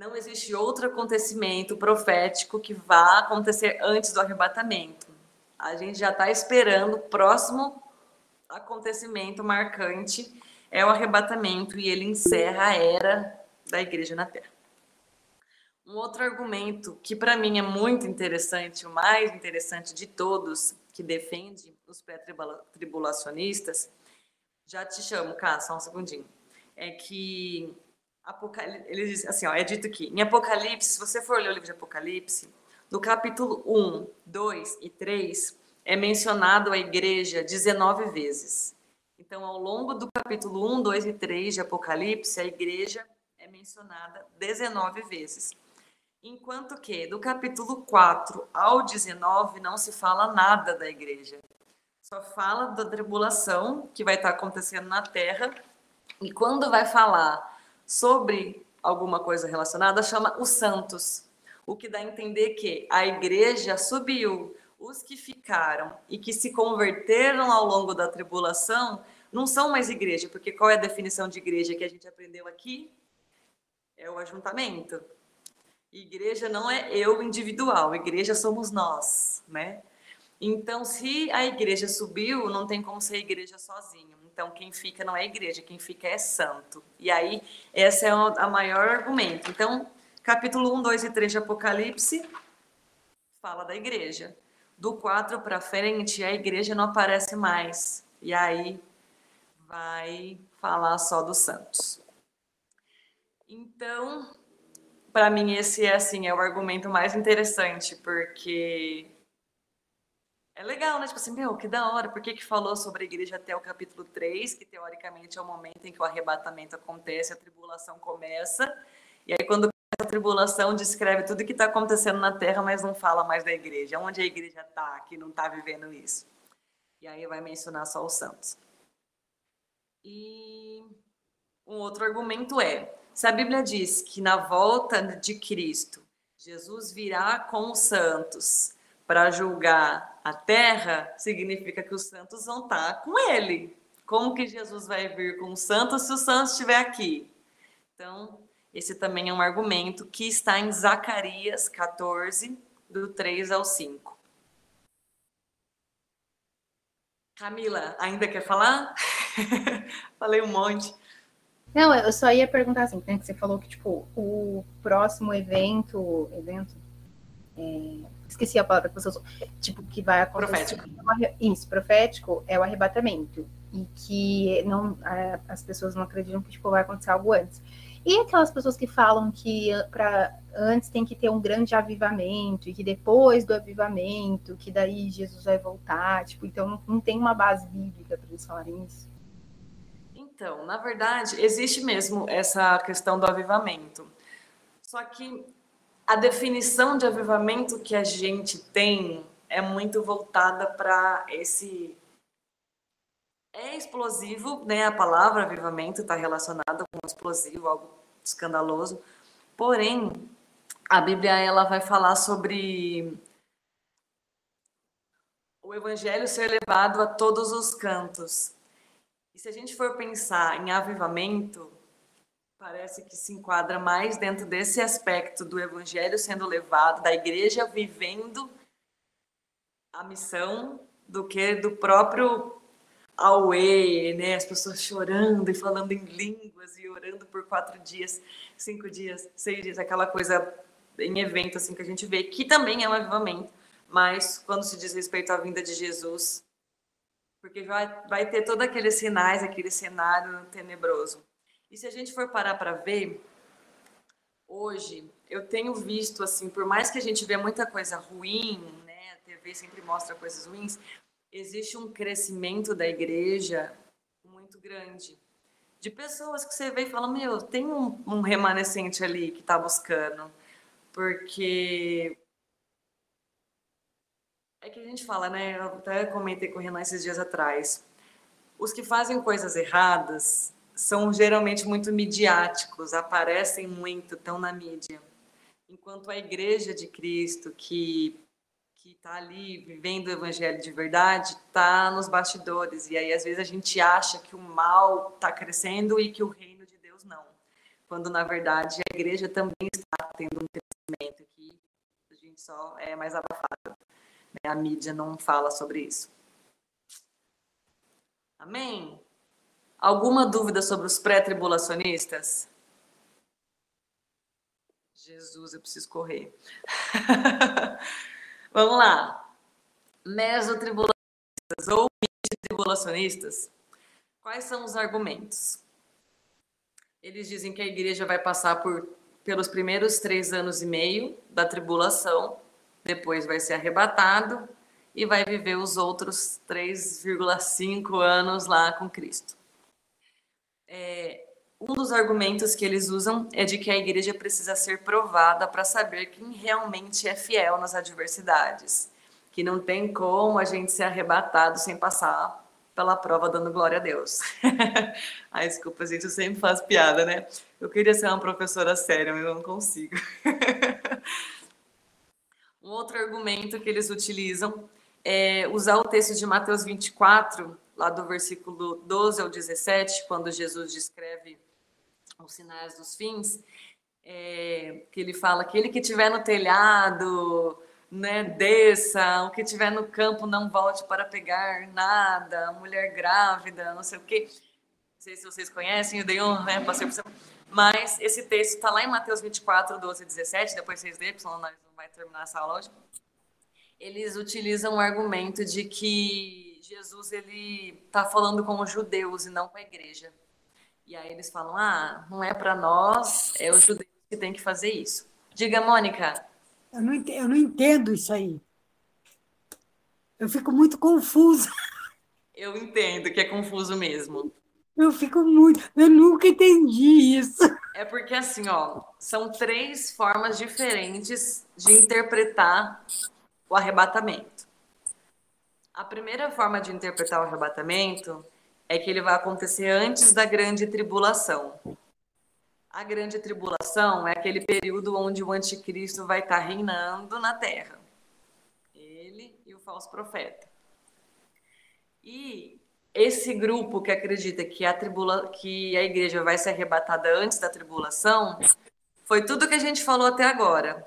não existe outro acontecimento profético que vá acontecer antes do arrebatamento a gente já está esperando o próximo acontecimento marcante é o arrebatamento e ele encerra a era da igreja na terra. Um outro argumento que para mim é muito interessante, o mais interessante de todos, que defende os pré-tribulacionistas, já te chamo, cá, só um segundinho, é que Apocalipse, ele diz assim, ó, é dito que em Apocalipse, se você for ler o livro de Apocalipse, no capítulo 1, 2 e 3, é mencionado a igreja 19 vezes. Então, ao longo do capítulo 1, 2 e 3 de Apocalipse, a igreja é mencionada 19 vezes. Enquanto que do capítulo 4 ao 19 não se fala nada da igreja. Só fala da tribulação que vai estar acontecendo na terra. E quando vai falar sobre alguma coisa relacionada, chama os santos. O que dá a entender que a igreja subiu. Os que ficaram e que se converteram ao longo da tribulação não são mais igreja, porque qual é a definição de igreja que a gente aprendeu aqui? É o ajuntamento. Igreja não é eu individual, igreja somos nós, né? Então, se a igreja subiu, não tem como ser igreja sozinho. Então, quem fica não é igreja, quem fica é santo. E aí, esse é o a maior argumento. Então, capítulo 1, 2 e 3 de Apocalipse fala da igreja. Do 4 para frente, a igreja não aparece mais. E aí vai falar só dos santos. Então, para mim esse é assim, é o argumento mais interessante, porque é legal, né? Tipo assim, meu, que da hora, por que, que falou sobre a igreja até o capítulo 3, que teoricamente é o momento em que o arrebatamento acontece, a tribulação começa, e aí quando a tribulação descreve tudo que está acontecendo na terra, mas não fala mais da igreja. Onde a igreja está, que não está vivendo isso? E aí vai mencionar só os santos. E um outro argumento é, se a Bíblia diz que na volta de Cristo, Jesus virá com os santos para julgar a terra, significa que os santos vão estar com ele. Como que Jesus vai vir com os santos se os santos estiver aqui? Então, esse também é um argumento que está em Zacarias 14, do 3 ao 5. Camila, ainda quer falar? Falei um monte. Não, eu só ia perguntar assim, né, que você falou que, tipo, o próximo evento, evento, é, esqueci a palavra que você usou, tipo, que vai acontecer. Profético. Isso, profético é o arrebatamento. E que não, as pessoas não acreditam que, tipo, vai acontecer algo antes. E aquelas pessoas que falam que para antes tem que ter um grande avivamento, e que depois do avivamento, que daí Jesus vai voltar, tipo, então não, não tem uma base bíblica para eles falarem isso. Então, na verdade, existe mesmo essa questão do avivamento. Só que a definição de avivamento que a gente tem é muito voltada para esse. É explosivo, né? A palavra avivamento está relacionada com explosivo, algo escandaloso. Porém, a Bíblia ela vai falar sobre o evangelho ser levado a todos os cantos. E se a gente for pensar em avivamento, parece que se enquadra mais dentro desse aspecto do evangelho sendo levado, da igreja vivendo a missão, do que do próprio Aue, né? As pessoas chorando e falando em línguas e orando por quatro dias, cinco dias, seis dias, aquela coisa em evento assim que a gente vê, que também é um avivamento, mas quando se diz respeito à vinda de Jesus, porque vai, vai ter todos aqueles sinais, aquele cenário tenebroso. E se a gente for parar para ver, hoje eu tenho visto assim, por mais que a gente vê muita coisa ruim, né, a TV sempre mostra coisas ruins, existe um crescimento da igreja muito grande. De pessoas que você vê e fala, meu, tem um, um remanescente ali que está buscando. Porque é que a gente fala, né? Eu até comentei com o Renan esses dias atrás. Os que fazem coisas erradas são geralmente muito midiáticos, aparecem muito, estão na mídia. Enquanto a igreja de Cristo, que que está ali vivendo o evangelho de verdade, está nos bastidores. E aí, às vezes, a gente acha que o mal está crescendo e que o reino de Deus não. Quando, na verdade, a igreja também está tendo um crescimento que a gente só é mais abafado. Né? A mídia não fala sobre isso. Amém? Alguma dúvida sobre os pré-tribulacionistas? Jesus, eu preciso correr. Vamos lá. Mesotribulacionistas ou tribulacionistas, quais são os argumentos? Eles dizem que a igreja vai passar por, pelos primeiros três anos e meio da tribulação, depois vai ser arrebatado e vai viver os outros 3,5 anos lá com Cristo. É, um dos argumentos que eles usam é de que a igreja precisa ser provada para saber quem realmente é fiel nas adversidades, que não tem como a gente ser arrebatado sem passar pela prova dando glória a Deus. Ai, desculpa, gente, eu sempre faço piada, né? Eu queria ser uma professora séria, mas eu não consigo. um outro argumento que eles utilizam é usar o texto de Mateus 24, lá do versículo 12 ao 17, quando Jesus descreve os sinais dos fins, é, que ele fala que ele que estiver no telhado, né, desça, o que estiver no campo não volte para pegar nada, mulher grávida, não sei o quê. Não sei se vocês conhecem, dei um, né, passei por cima. Mas esse texto está lá em Mateus 24, 12 e 17, depois vocês lêem, senão nós não vai terminar essa aula hoje. Eles utilizam o argumento de que Jesus ele está falando com os judeus e não com a igreja. E aí eles falam: ah, não é para nós, é os judeus que tem que fazer isso. Diga, Mônica. Eu não, entendo, eu não entendo isso aí. Eu fico muito confusa. Eu entendo que é confuso mesmo. Eu fico muito. Eu nunca entendi isso. É porque, assim, ó, são três formas diferentes de interpretar o arrebatamento. A primeira forma de interpretar o arrebatamento é que ele vai acontecer antes da grande tribulação. A grande tribulação é aquele período onde o anticristo vai estar reinando na terra. Ele e o falso profeta. E esse grupo que acredita que a, tribula, que a igreja vai ser arrebatada antes da tribulação, foi tudo que a gente falou até agora.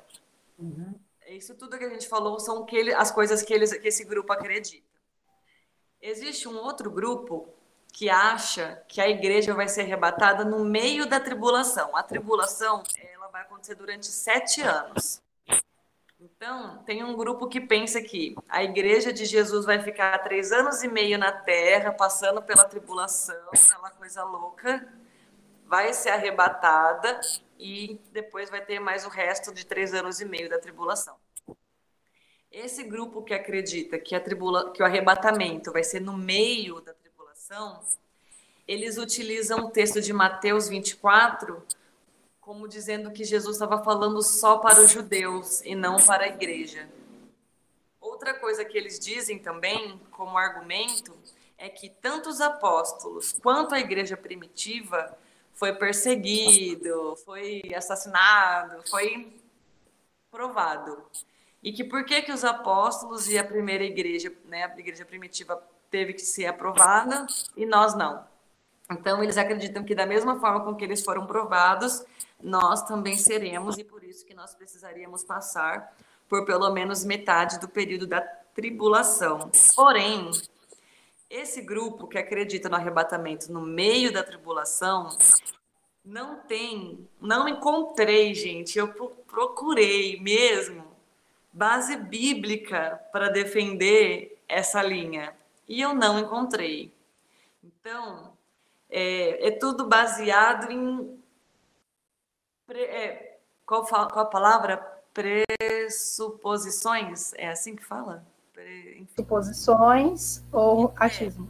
Uhum. Isso tudo que a gente falou são que ele, as coisas que, eles, que esse grupo acredita. Existe um outro grupo que acha que a igreja vai ser arrebatada no meio da tribulação. A tribulação ela vai acontecer durante sete anos. Então, tem um grupo que pensa que a igreja de Jesus vai ficar três anos e meio na terra, passando pela tribulação, aquela coisa louca, vai ser arrebatada e depois vai ter mais o resto de três anos e meio da tribulação. Esse grupo que acredita que, tribula, que o arrebatamento vai ser no meio da eles utilizam o texto de Mateus 24 como dizendo que Jesus estava falando só para os judeus e não para a igreja. Outra coisa que eles dizem também, como argumento, é que tanto os apóstolos quanto a igreja primitiva foi perseguido, foi assassinado, foi provado. E que por que, que os apóstolos e a primeira igreja, né, a igreja primitiva, teve que ser aprovada e nós não. Então, eles acreditam que, da mesma forma com que eles foram provados, nós também seremos, e por isso que nós precisaríamos passar por pelo menos metade do período da tribulação. Porém, esse grupo que acredita no arrebatamento no meio da tribulação não tem, não encontrei, gente, eu procurei mesmo base bíblica para defender essa linha e eu não encontrei. Então, é, é tudo baseado em. É, qual, qual a palavra? Pressuposições? É assim que fala? Pre, Suposições ou é. achismo.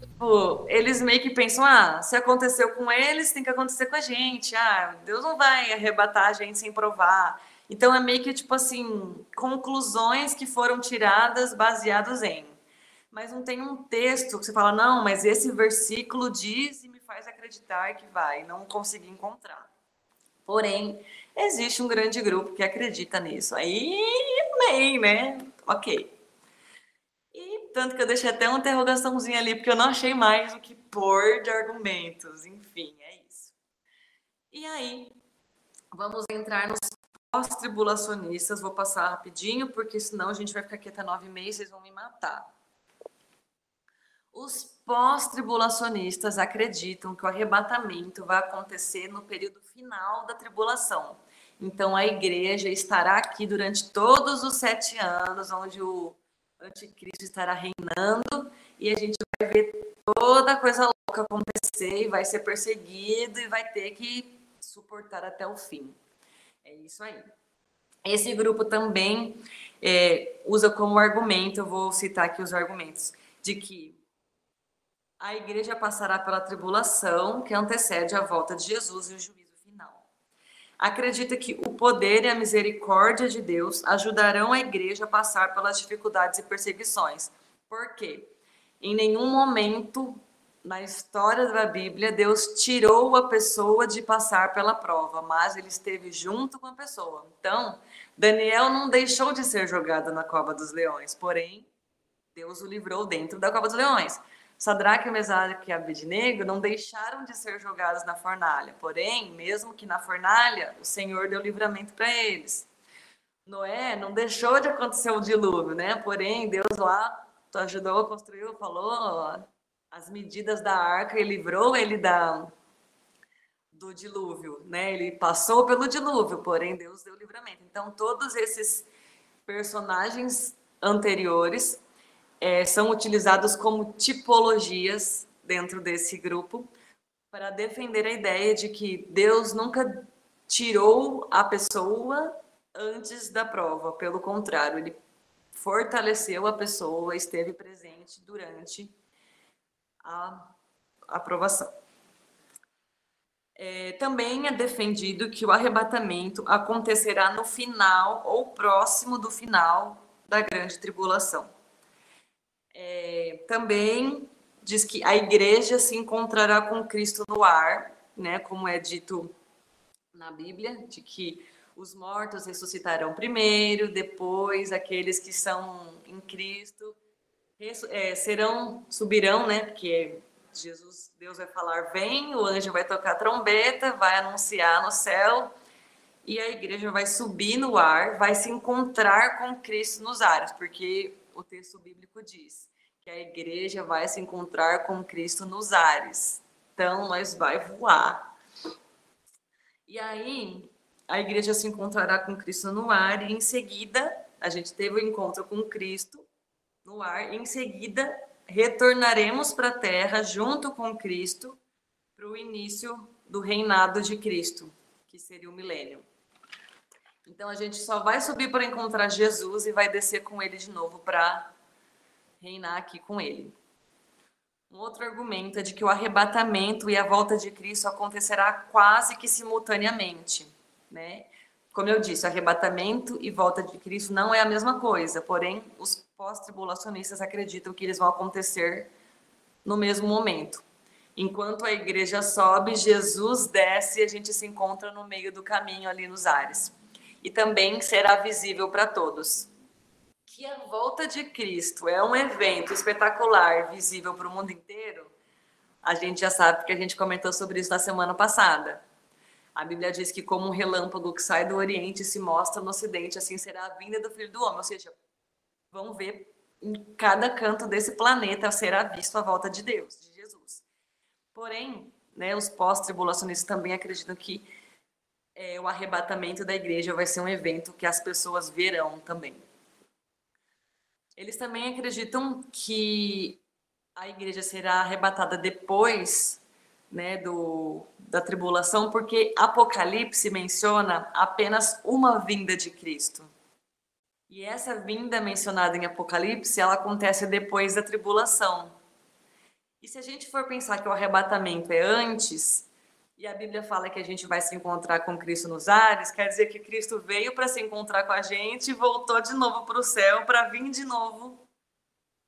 Tipo, eles meio que pensam: ah, se aconteceu com eles, tem que acontecer com a gente. Ah, Deus não vai arrebatar a gente sem provar. Então é meio que tipo assim, conclusões que foram tiradas baseadas em mas não tem um texto que você fala, não, mas esse versículo diz e me faz acreditar que vai. Não consegui encontrar. Porém, existe um grande grupo que acredita nisso. Aí, amém, né? Ok. E tanto que eu deixei até uma interrogaçãozinha ali, porque eu não achei mais o que pôr de argumentos. Enfim, é isso. E aí, vamos entrar nos pós-tribulacionistas. Vou passar rapidinho, porque senão a gente vai ficar aqui até nove meses, vocês vão me matar. Os pós-tribulacionistas acreditam que o arrebatamento vai acontecer no período final da tribulação. Então a igreja estará aqui durante todos os sete anos, onde o anticristo estará reinando, e a gente vai ver toda coisa louca acontecer, e vai ser perseguido e vai ter que suportar até o fim. É isso aí. Esse grupo também é, usa como argumento, eu vou citar aqui os argumentos, de que a igreja passará pela tribulação que antecede a volta de Jesus e o juízo final. Acredita que o poder e a misericórdia de Deus ajudarão a igreja a passar pelas dificuldades e perseguições. Por quê? Em nenhum momento na história da Bíblia, Deus tirou a pessoa de passar pela prova, mas ele esteve junto com a pessoa. Então, Daniel não deixou de ser jogado na cova dos leões, porém, Deus o livrou dentro da cova dos leões. Sadraque, Mesaque e Abednego não deixaram de ser jogados na fornalha, porém, mesmo que na fornalha, o Senhor deu livramento para eles. Noé não deixou de acontecer o dilúvio, né? Porém, Deus lá ajudou, construiu, falou, as medidas da arca e livrou ele da do dilúvio, né? Ele passou pelo dilúvio, porém Deus deu livramento. Então todos esses personagens anteriores é, são utilizados como tipologias dentro desse grupo para defender a ideia de que Deus nunca tirou a pessoa antes da prova, pelo contrário, ele fortaleceu a pessoa, esteve presente durante a aprovação. É, também é defendido que o arrebatamento acontecerá no final ou próximo do final da grande tribulação. É, também diz que a igreja se encontrará com Cristo no ar, né, como é dito na Bíblia, de que os mortos ressuscitarão primeiro, depois aqueles que são em Cristo é, serão, subirão, né? Porque Jesus, Deus vai falar, vem, o anjo vai tocar trombeta, vai anunciar no céu, e a igreja vai subir no ar, vai se encontrar com Cristo nos ares, porque o texto bíblico diz que a igreja vai se encontrar com Cristo nos ares. Então, nós vai voar. E aí, a igreja se encontrará com Cristo no ar, e em seguida, a gente teve o encontro com Cristo, no ar. Em seguida, retornaremos para a terra junto com Cristo para o início do reinado de Cristo, que seria o milênio. Então a gente só vai subir para encontrar Jesus e vai descer com ele de novo para reinar aqui com ele. Um outro argumento é de que o arrebatamento e a volta de Cristo acontecerá quase que simultaneamente, né? Como eu disse, arrebatamento e volta de Cristo não é a mesma coisa, porém, os pós-tribulacionistas acreditam que eles vão acontecer no mesmo momento. Enquanto a igreja sobe, Jesus desce e a gente se encontra no meio do caminho ali nos ares. E também será visível para todos. Que a volta de Cristo é um evento espetacular, visível para o mundo inteiro, a gente já sabe porque a gente comentou sobre isso na semana passada. A Bíblia diz que como um relâmpago que sai do Oriente e se mostra no Ocidente, assim será a vinda do Filho do Homem. Ou seja, vão ver em cada canto desse planeta será visto a volta de Deus, de Jesus. Porém, né, os pós-tribulacionistas também acreditam que é, o arrebatamento da igreja vai ser um evento que as pessoas verão também. Eles também acreditam que a igreja será arrebatada depois né, do, da tribulação, porque Apocalipse menciona apenas uma vinda de Cristo. E essa vinda mencionada em Apocalipse, ela acontece depois da tribulação. E se a gente for pensar que o arrebatamento é antes, e a Bíblia fala que a gente vai se encontrar com Cristo nos ares, quer dizer que Cristo veio para se encontrar com a gente e voltou de novo para o céu para vir de novo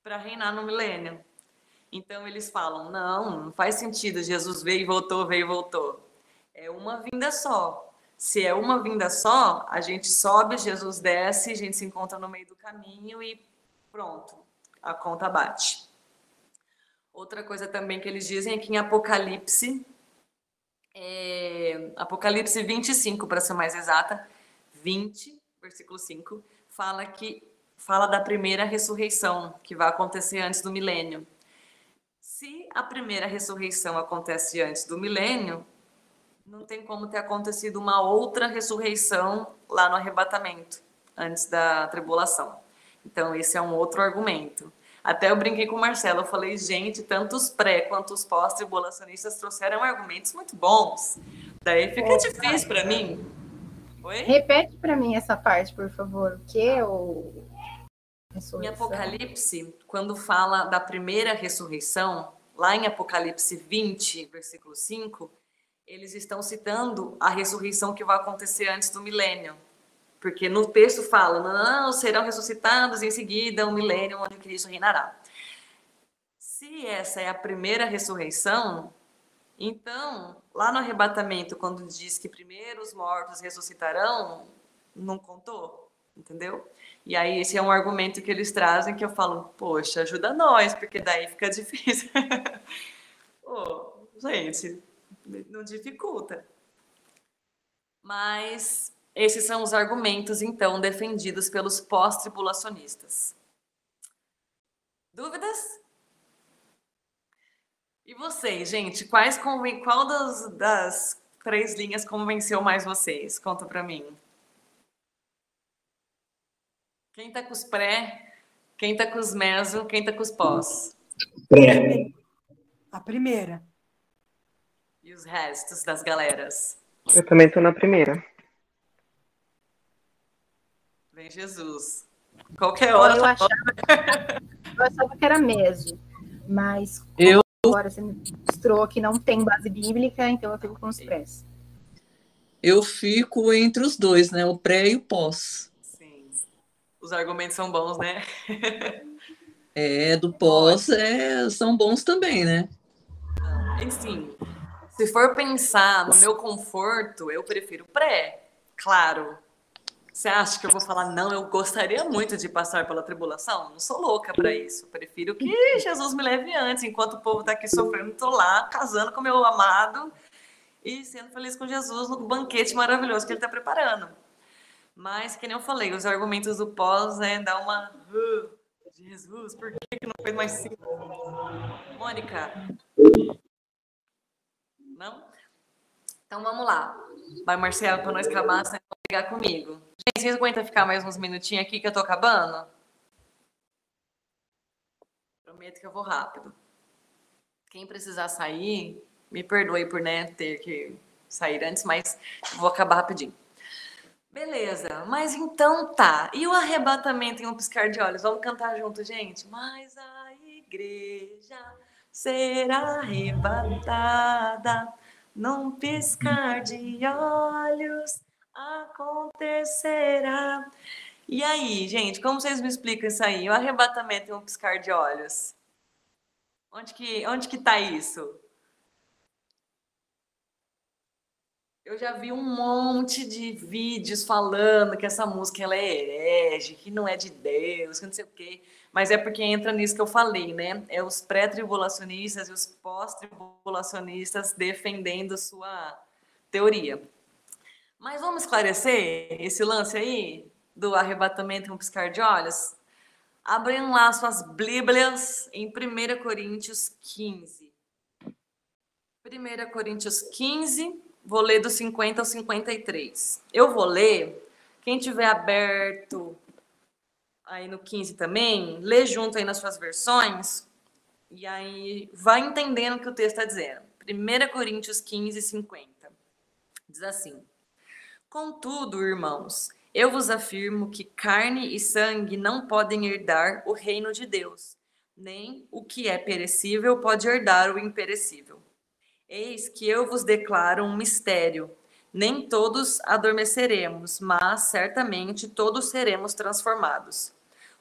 para reinar no milênio. Então eles falam: não, não faz sentido. Jesus veio e voltou, veio e voltou. É uma vinda só. Se é uma vinda só, a gente sobe, Jesus desce, a gente se encontra no meio do caminho e pronto, a conta bate. Outra coisa também que eles dizem é que em Apocalipse, é, Apocalipse 25, para ser mais exata, 20, versículo 5, fala que fala da primeira ressurreição que vai acontecer antes do milênio. Se a primeira ressurreição acontece antes do milênio, não tem como ter acontecido uma outra ressurreição lá no arrebatamento, antes da tribulação. Então, esse é um outro argumento. Até eu brinquei com o Marcelo, eu falei, gente, tanto os pré quanto os pós-tribulacionistas trouxeram argumentos muito bons. Daí fica difícil para mim. Oi? Repete para mim essa parte, por favor. O que o em Apocalipse, quando fala da primeira ressurreição, lá em Apocalipse 20, versículo 5, eles estão citando a ressurreição que vai acontecer antes do milênio. Porque no texto fala, não, serão ressuscitados em seguida o milênio onde Cristo reinará. Se essa é a primeira ressurreição, então, lá no arrebatamento, quando diz que primeiro os mortos ressuscitarão, não contou, entendeu? E aí esse é um argumento que eles trazem que eu falo, poxa, ajuda nós, porque daí fica difícil. Pô, gente, não dificulta. Mas esses são os argumentos, então, defendidos pelos pós-tribulacionistas. Dúvidas? E vocês, gente? Quais conven... Qual das, das três linhas convenceu mais vocês? Conta para mim. Quem tá com os pré? Quem tá com os meso? Quem tá com os pós? Pré. A primeira. E os restos das galeras? Eu também tô na primeira. Vem Jesus. Qualquer hora. Eu achava, eu achava que era meso, mas eu... agora você me mostrou que não tem base bíblica, então eu fico com os prés. Eu fico entre os dois, né? O pré e o pós. Sim. Os argumentos são bons, né? é, do pós é, são bons também, né? Enfim, se for pensar no meu conforto, eu prefiro pré, claro. Você acha que eu vou falar, não, eu gostaria muito de passar pela tribulação? Não sou louca para isso. Prefiro que Jesus me leve antes, enquanto o povo está aqui sofrendo, estou lá, casando com meu amado e sendo feliz com Jesus no banquete maravilhoso que ele está preparando. Mas, que nem eu falei, os argumentos do pós, né, dá uma. Uh, Jesus, por que, que não fez mais simples? Mônica? Então vamos lá. Vai, Marcelo, para nós acabar, você vai ligar comigo. Gente, vocês aguentam ficar mais uns minutinhos aqui que eu tô acabando? Prometo que eu vou rápido. Quem precisar sair, me perdoe por né, ter que sair antes, mas vou acabar rapidinho. Beleza, mas então tá. E o arrebatamento em um piscar de olhos? Vamos cantar junto, gente? Mas a igreja será arrebatada num piscar de olhos acontecerá. E aí, gente, como vocês me explicam isso aí? O arrebatamento em um piscar de olhos. Onde que, onde que tá isso? Eu já vi um monte de vídeos falando que essa música ela é herege, que não é de Deus, que não sei o quê. Mas é porque entra nisso que eu falei, né? É os pré-tribulacionistas e os pós-tribulacionistas defendendo sua teoria. Mas vamos esclarecer esse lance aí do arrebatamento em um piscar de olhos? Abrem lá suas Bíblias em 1 Coríntios 15. 1 Coríntios 15, vou ler do 50 ao 53. Eu vou ler, quem tiver aberto aí no 15 também, lê junto aí nas suas versões e aí vai entendendo o que o texto está dizendo. 1 Coríntios 15, 50. Diz assim: Contudo, irmãos, eu vos afirmo que carne e sangue não podem herdar o reino de Deus, nem o que é perecível pode herdar o imperecível. Eis que eu vos declaro um mistério. Nem todos adormeceremos, mas certamente todos seremos transformados.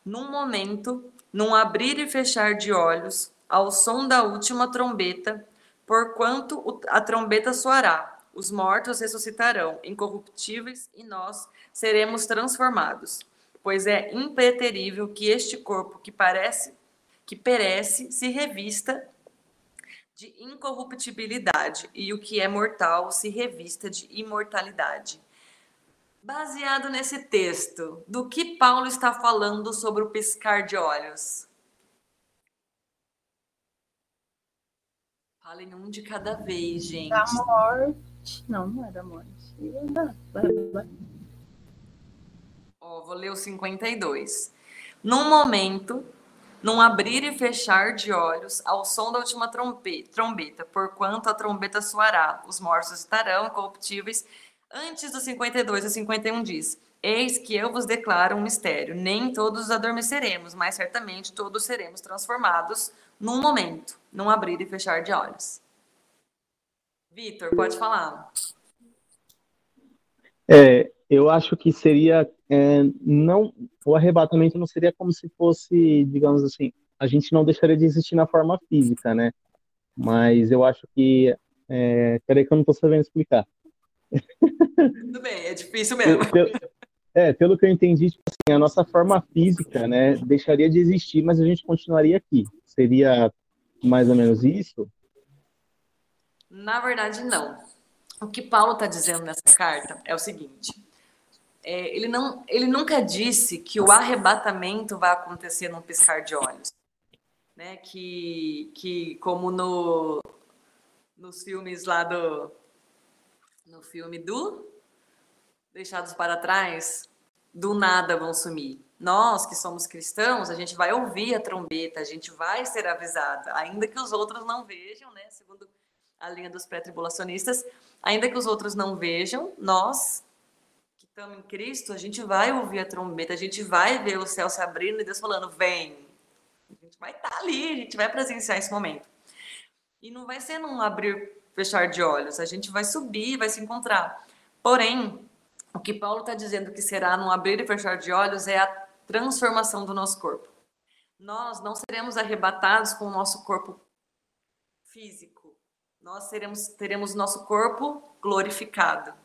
Num momento, num abrir e fechar de olhos, ao som da última trombeta, porquanto a trombeta soará, os mortos ressuscitarão, incorruptíveis, e nós seremos transformados. Pois é impreterível que este corpo que parece que perece se revista de incorruptibilidade e o que é mortal se revista de imortalidade. Baseado nesse texto, do que Paulo está falando sobre o piscar de olhos? Falem um de cada vez, gente. Amor. morte. Não, não é da morte. Ó, vou ler o 52. Num momento, num abrir e fechar de olhos, ao som da última trombeta, porquanto a trombeta soará, os mortos estarão incorruptíveis. Antes do 52 e 51 diz: Eis que eu vos declaro um mistério: nem todos adormeceremos, mas certamente todos seremos transformados num momento, num abrir e fechar de olhos. Vitor, pode falar. É, eu acho que seria é, não o arrebatamento não seria como se fosse, digamos assim, a gente não deixaria de existir na forma física, né? Mas eu acho que é, peraí que eu não estou sabendo explicar. Tudo bem, é difícil mesmo. Pelo- é, pelo que eu entendi, tipo assim, a nossa forma física, né, deixaria de existir, mas a gente continuaria aqui. Seria mais ou menos isso? Na verdade, não. O que Paulo está dizendo nessa carta é o seguinte: é, ele, não, ele nunca disse que o arrebatamento vai acontecer num piscar de olhos. Né? Que, que como no, nos filmes lá do. No filme do Deixados para Trás, do nada vão sumir. Nós que somos cristãos, a gente vai ouvir a trombeta, a gente vai ser avisado, ainda que os outros não vejam, né? Segundo a linha dos pré-tribulacionistas, ainda que os outros não vejam, nós estamos em Cristo, a gente vai ouvir a trombeta, a gente vai ver o céu se abrindo e Deus falando, vem. A gente vai estar ali, a gente vai presenciar esse momento. E não vai ser num abrir, fechar de olhos, a gente vai subir, vai se encontrar. Porém, o que Paulo está dizendo que será num abrir e fechar de olhos é a transformação do nosso corpo. Nós não seremos arrebatados com o nosso corpo físico. Nós seremos, teremos nosso corpo glorificado.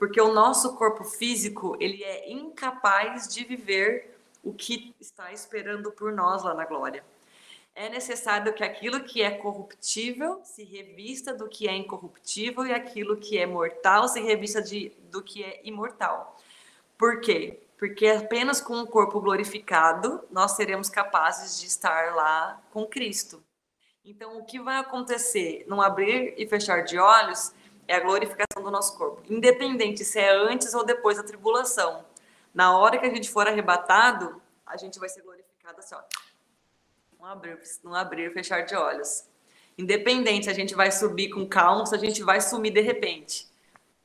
Porque o nosso corpo físico, ele é incapaz de viver o que está esperando por nós lá na glória. É necessário que aquilo que é corruptível se revista do que é incorruptível e aquilo que é mortal se revista de, do que é imortal. Por quê? Porque apenas com o corpo glorificado nós seremos capazes de estar lá com Cristo. Então, o que vai acontecer no abrir e fechar de olhos é a glorificação do nosso corpo, independente se é antes ou depois da tribulação. Na hora que a gente for arrebatado, a gente vai ser glorificado assim, ó. Não abrir, não abrir fechar de olhos. Independente se a gente vai subir com calma, se a gente vai sumir de repente.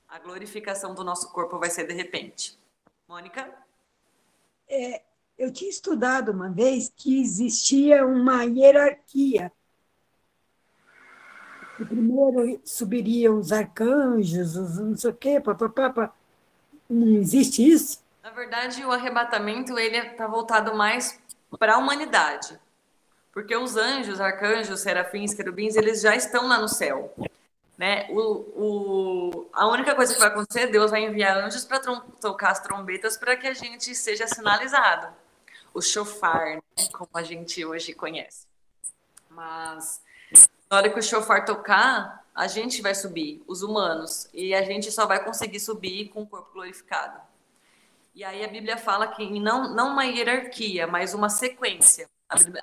A glorificação do nosso corpo vai ser de repente. Mônica? É, eu tinha estudado uma vez que existia uma hierarquia. Primeiro subiriam os arcanjos, os não sei o quê, papapá. pá. Não existe isso? Na verdade, o arrebatamento ele está voltado mais para a humanidade. Porque os anjos, arcanjos, serafins, querubins, eles já estão lá no céu. Né? O, o, a única coisa que vai acontecer, Deus vai enviar anjos para tocar as trombetas para que a gente seja sinalizado. O chofar, né? como a gente hoje conhece. Mas na hora que o chofar tocar, a gente vai subir, os humanos, e a gente só vai conseguir subir com o corpo glorificado. E aí a Bíblia fala que não, não uma hierarquia, mas uma sequência.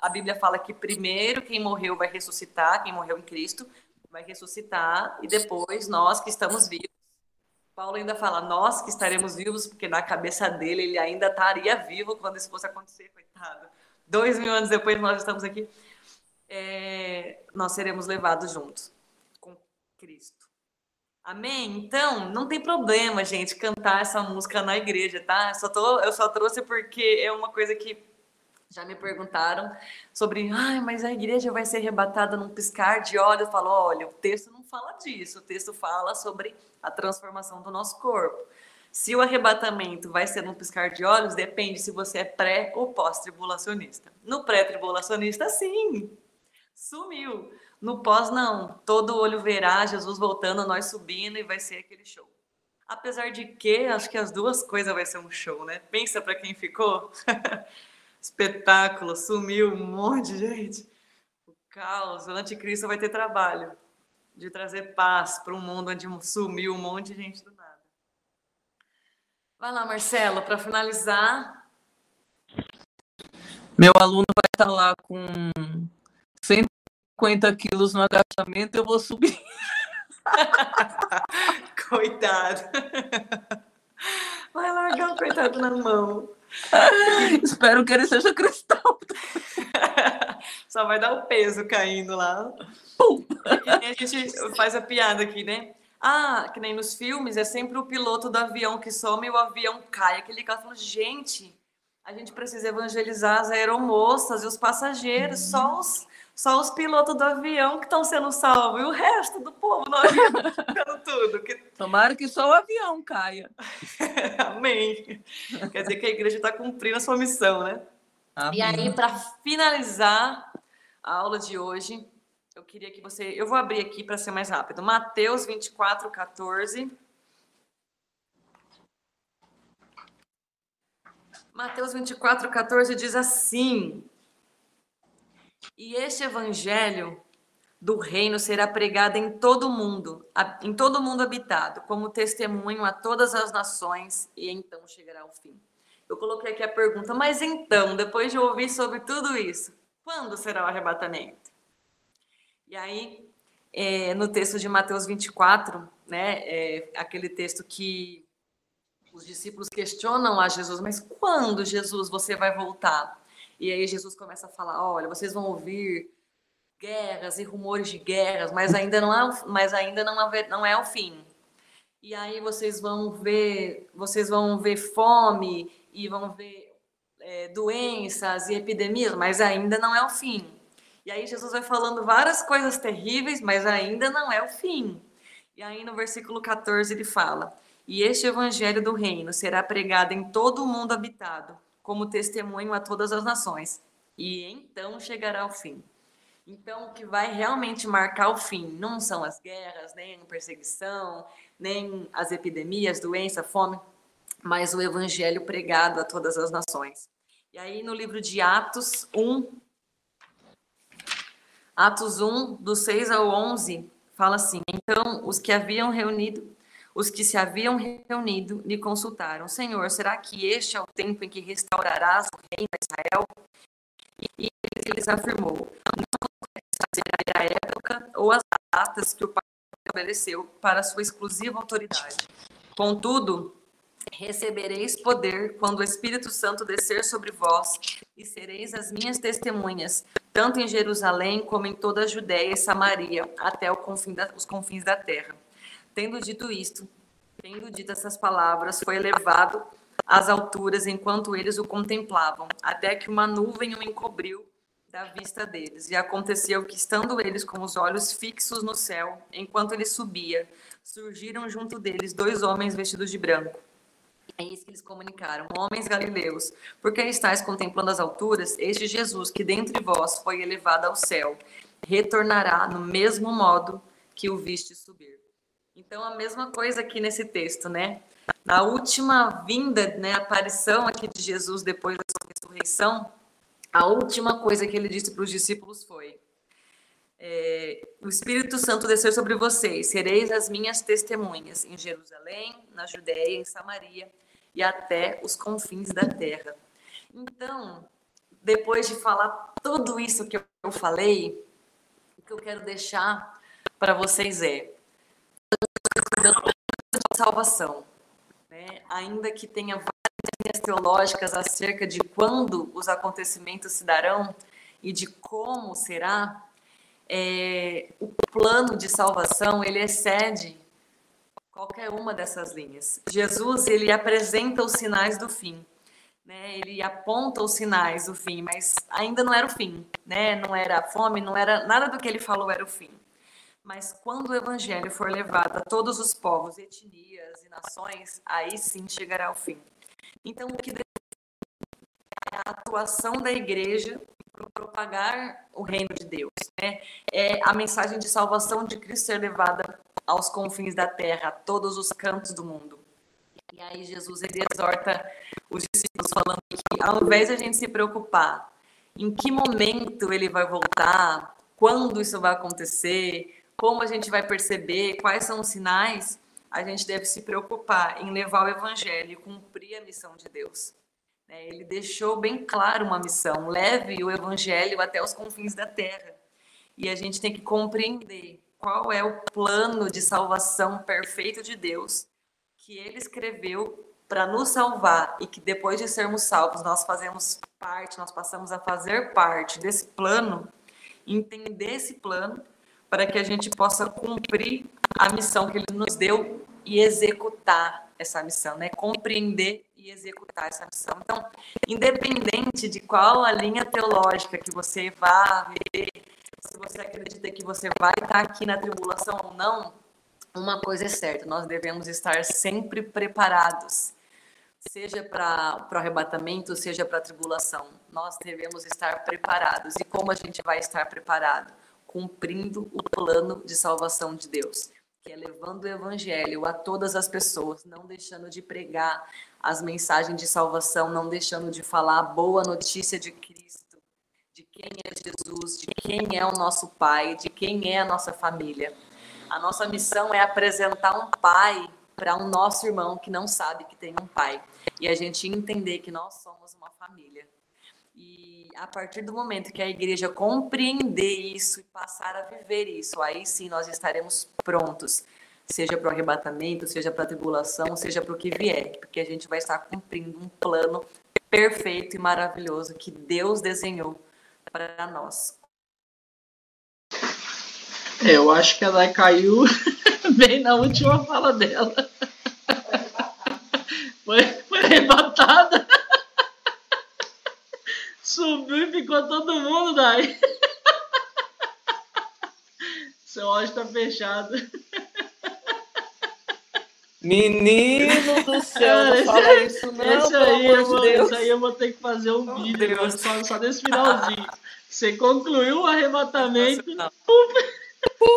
A Bíblia, fala que primeiro quem morreu vai ressuscitar, quem morreu em Cristo vai ressuscitar, e depois nós que estamos vivos. Paulo ainda fala, nós que estaremos vivos, porque na cabeça dele ele ainda estaria vivo quando isso fosse acontecer, coitado. Dois mil anos depois nós estamos aqui. É, nós seremos levados juntos com Cristo. Amém? Então, não tem problema, gente, cantar essa música na igreja, tá? Eu só, tô, eu só trouxe porque é uma coisa que já me perguntaram sobre, ai, mas a igreja vai ser arrebatada num piscar de olhos. Eu falo, olha, o texto não fala disso, o texto fala sobre a transformação do nosso corpo. Se o arrebatamento vai ser num piscar de olhos, depende se você é pré ou pós-tribulacionista. No pré-tribulacionista, sim, sumiu. No pós, não. Todo olho verá Jesus voltando, nós subindo e vai ser aquele show. Apesar de que, acho que as duas coisas vai ser um show, né? Pensa para quem ficou. Espetáculo, sumiu um monte de gente. O caos, o anticristo vai ter trabalho de trazer paz para um mundo onde sumiu um monte de gente do nada. Vai lá, Marcelo, para finalizar. Meu aluno vai estar lá com 150 quilos no agachamento, eu vou subir. Coitado. Vai largar o coitado na mão. Espero que ele seja cristão. Só vai dar o peso caindo lá. Pum. a gente faz a piada aqui, né? Ah, que nem nos filmes, é sempre o piloto do avião que some e o avião cai. Aquele cara fala, gente, a gente precisa evangelizar as aeromoças e os passageiros, uhum. só os só os pilotos do avião que estão sendo salvos e o resto do povo no avião ficando tudo. Que... Tomara que só o avião caia. Amém. Quer dizer que a igreja está cumprindo a sua missão, né? Amém. E aí, para finalizar a aula de hoje, eu queria que você. Eu vou abrir aqui para ser mais rápido. Mateus 24, 14. Mateus 24, 14 diz assim: e este evangelho do reino será pregado em todo o mundo, em todo o mundo habitado, como testemunho a todas as nações, e então chegará o fim. Eu coloquei aqui a pergunta, mas então, depois de ouvir sobre tudo isso, quando será o arrebatamento? E aí, é, no texto de Mateus 24, né, é, aquele texto que os discípulos questionam a Jesus, mas quando, Jesus, você vai voltar? E aí Jesus começa a falar: olha, vocês vão ouvir guerras e rumores de guerras, mas ainda não é, mas ainda não é, não é o fim. E aí vocês vão ver, vocês vão ver fome e vão ver é, doenças e epidemias, mas ainda não é o fim. E aí Jesus vai falando várias coisas terríveis, mas ainda não é o fim. E aí no versículo 14 ele fala: E este evangelho do reino será pregado em todo o mundo habitado como testemunho a todas as nações. E então chegará o fim. Então, o que vai realmente marcar o fim não são as guerras, nem a perseguição, nem as epidemias, doença, fome, mas o evangelho pregado a todas as nações. E aí, no livro de Atos 1, Atos 1, do 6 ao 11, fala assim: Então, os que haviam reunido os que se haviam reunido lhe consultaram: Senhor, será que este é o tempo em que restaurarás o reino de Israel? E ele lhes afirmou: Não a época ou as datas que o Pai estabeleceu para sua exclusiva autoridade. Contudo, recebereis poder quando o Espírito Santo descer sobre vós, e sereis as minhas testemunhas, tanto em Jerusalém como em toda a Judéia e Samaria, até confim da, os confins da terra. Tendo dito isto, tendo dito essas palavras, foi elevado às alturas enquanto eles o contemplavam, até que uma nuvem o encobriu da vista deles. E aconteceu que, estando eles com os olhos fixos no céu, enquanto ele subia, surgiram junto deles dois homens vestidos de branco. É isso que eles comunicaram. Homens galileus, por que estáis contemplando as alturas? Este Jesus, que dentre vós foi elevado ao céu, retornará no mesmo modo que o viste subir. Então, a mesma coisa aqui nesse texto, né? Na última vinda, né, aparição aqui de Jesus depois da sua ressurreição, a última coisa que ele disse para os discípulos foi: é, O Espírito Santo desceu sobre vocês, sereis as minhas testemunhas em Jerusalém, na Judéia, em Samaria e até os confins da terra. Então, depois de falar tudo isso que eu falei, o que eu quero deixar para vocês é salvação, né? ainda que tenha várias linhas teológicas acerca de quando os acontecimentos se darão e de como será, é, o plano de salvação ele excede qualquer uma dessas linhas. Jesus ele apresenta os sinais do fim, né? Ele aponta os sinais do fim, mas ainda não era o fim, né? Não era a fome, não era nada do que ele falou era o fim. Mas quando o evangelho for levado a todos os povos, etnias e nações, aí sim chegará ao fim. Então, o que é a atuação da igreja para propagar o reino de Deus, né? É a mensagem de salvação de Cristo ser levada aos confins da terra, a todos os cantos do mundo. E aí Jesus exorta os discípulos falando que ao invés de a gente se preocupar em que momento ele vai voltar, quando isso vai acontecer, como a gente vai perceber, quais são os sinais, a gente deve se preocupar em levar o evangelho e cumprir a missão de Deus. Né? Ele deixou bem claro uma missão: leve o evangelho até os confins da terra. E a gente tem que compreender qual é o plano de salvação perfeito de Deus que ele escreveu para nos salvar e que depois de sermos salvos nós fazemos parte, nós passamos a fazer parte desse plano, entender esse plano para que a gente possa cumprir a missão que ele nos deu e executar essa missão, né? Compreender e executar essa missão. Então, independente de qual a linha teológica que você vá viver, se você acredita que você vai estar aqui na tribulação ou não, uma coisa é certa, nós devemos estar sempre preparados, seja para o arrebatamento, seja para a tribulação. Nós devemos estar preparados. E como a gente vai estar preparado? Cumprindo o plano de salvação de Deus, que é levando o evangelho a todas as pessoas, não deixando de pregar as mensagens de salvação, não deixando de falar a boa notícia de Cristo, de quem é Jesus, de quem é o nosso Pai, de quem é a nossa família. A nossa missão é apresentar um pai para um nosso irmão que não sabe que tem um pai. E a gente entender que nós somos uma família. E a partir do momento que a igreja compreender isso e passar a viver isso, aí sim nós estaremos prontos, seja para o arrebatamento, seja para a tribulação, seja para o que vier, porque a gente vai estar cumprindo um plano perfeito e maravilhoso que Deus desenhou para nós. É, eu acho que ela caiu bem na última fala dela. Foi, foi arrebatada. Subiu e ficou todo mundo daí. Seu ódio tá fechado. Menino do céu, não fala isso não, esse aí, eu vou, Deus. esse aí eu vou ter que fazer um Oh, vídeo só, só desse finalzinho. Você concluiu o arrebatamento.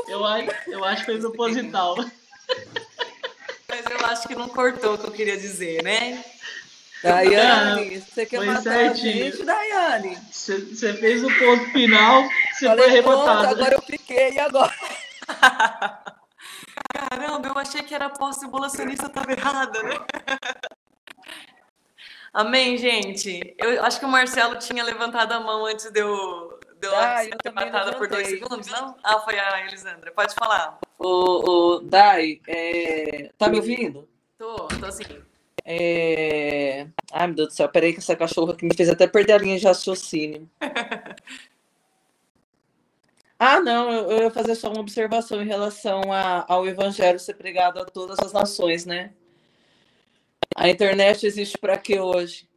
Eu, acho- eu acho que foi proposital. Mas eu acho que não cortou o que eu queria dizer, né? Daiane, você quer Foi matar certinho. a gente, Daiane? Você fez o ponto final, você Falei, foi pronto, arrebatado. agora eu piquei, e agora? Caramba, eu achei que era pós-tribulacionista, tava errada, né? Amém, gente? Eu acho que o Marcelo tinha levantado a mão antes de eu, de eu Ah, ser arrebatada por dois segundos, não? Ah, foi a Elisandra. Pode falar. Ô, ô, Dai, é, tá me ouvindo? Tô, tô assim. É... Ai, meu Deus do céu, peraí que essa cachorra que me fez até perder a linha de raciocínio. Ah, não, eu, eu ia fazer só uma observação em relação a- ao evangelho ser pregado a todas as nações, né? A internet existe para quê hoje?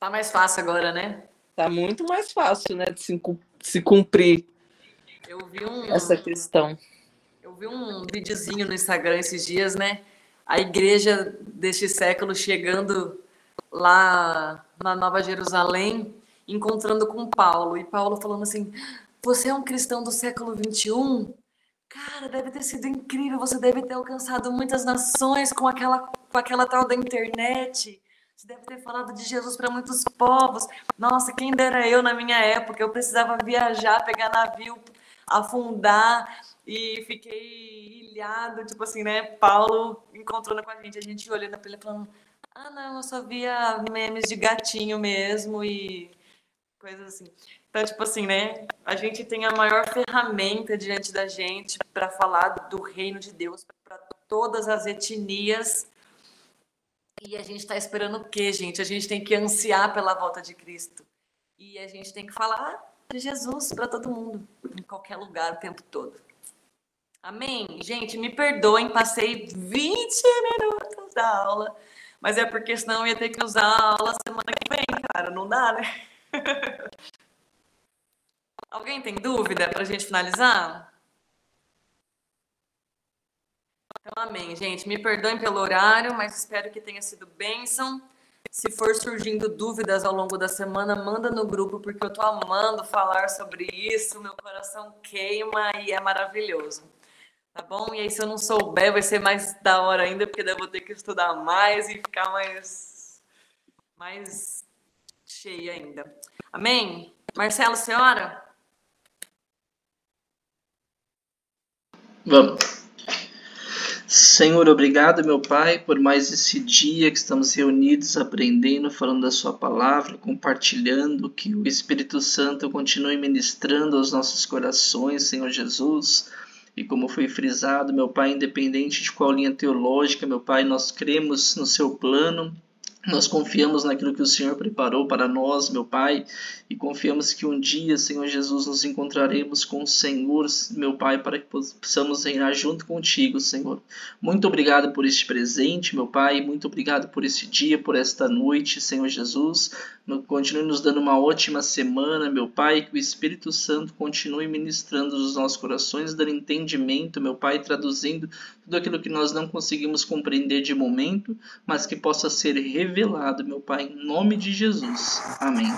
Tá mais fácil agora, né? Tá muito mais fácil, né, de se, se cumprir Eu vi um. essa questão. Eu vi um videozinho no Instagram esses dias, né? A igreja deste século chegando lá na Nova Jerusalém, encontrando com Paulo. E Paulo falando assim: Você é um cristão do século 21? Cara, deve ter sido incrível. Você deve ter alcançado muitas nações com aquela, com aquela tal da internet. Você deve ter falado de Jesus para muitos povos. Nossa, quem dera eu na minha época. Eu precisava viajar, pegar navio, afundar e fiquei ilhado, tipo assim, né? Paulo encontrando com a gente, a gente olhando pra ele falando: Ah, não, eu só via memes de gatinho mesmo e coisas assim. Então, tipo assim, né? A gente tem a maior ferramenta diante da gente para falar do reino de Deus para todas as etnias. E a gente está esperando o quê, gente? A gente tem que ansiar pela volta de Cristo. E a gente tem que falar de Jesus para todo mundo, em qualquer lugar, o tempo todo. Amém? Gente, me perdoem, passei 20 minutos da aula, mas é porque senão eu ia ter que usar a aula semana que vem, cara, não dá, né? Alguém tem dúvida para a gente finalizar? Então, amém, gente. Me perdoem pelo horário, mas espero que tenha sido bênção. Se for surgindo dúvidas ao longo da semana, manda no grupo, porque eu tô amando falar sobre isso. Meu coração queima e é maravilhoso. Tá bom? E aí, se eu não souber, vai ser mais da hora ainda, porque daí eu vou ter que estudar mais e ficar mais, mais cheia ainda. Amém? Marcelo, senhora? Vamos. Senhor, obrigado, meu Pai, por mais esse dia que estamos reunidos, aprendendo, falando da Sua palavra, compartilhando, que o Espírito Santo continue ministrando aos nossos corações, Senhor Jesus. E como foi frisado, meu Pai, independente de qual linha teológica, meu Pai, nós cremos no Seu plano, nós confiamos naquilo que o Senhor preparou para nós, meu Pai, e confiamos que um dia, Senhor Jesus, nos encontraremos com o Senhor, meu Pai, para que possamos reinar junto contigo, Senhor. Muito obrigado por este presente, meu Pai, muito obrigado por este dia, por esta noite, Senhor Jesus. Continue nos dando uma ótima semana, meu Pai, que o Espírito Santo continue ministrando nos nossos corações, dando entendimento, meu Pai, traduzindo tudo aquilo que nós não conseguimos compreender de momento, mas que possa ser revelado, meu Pai, em nome de Jesus. Amém.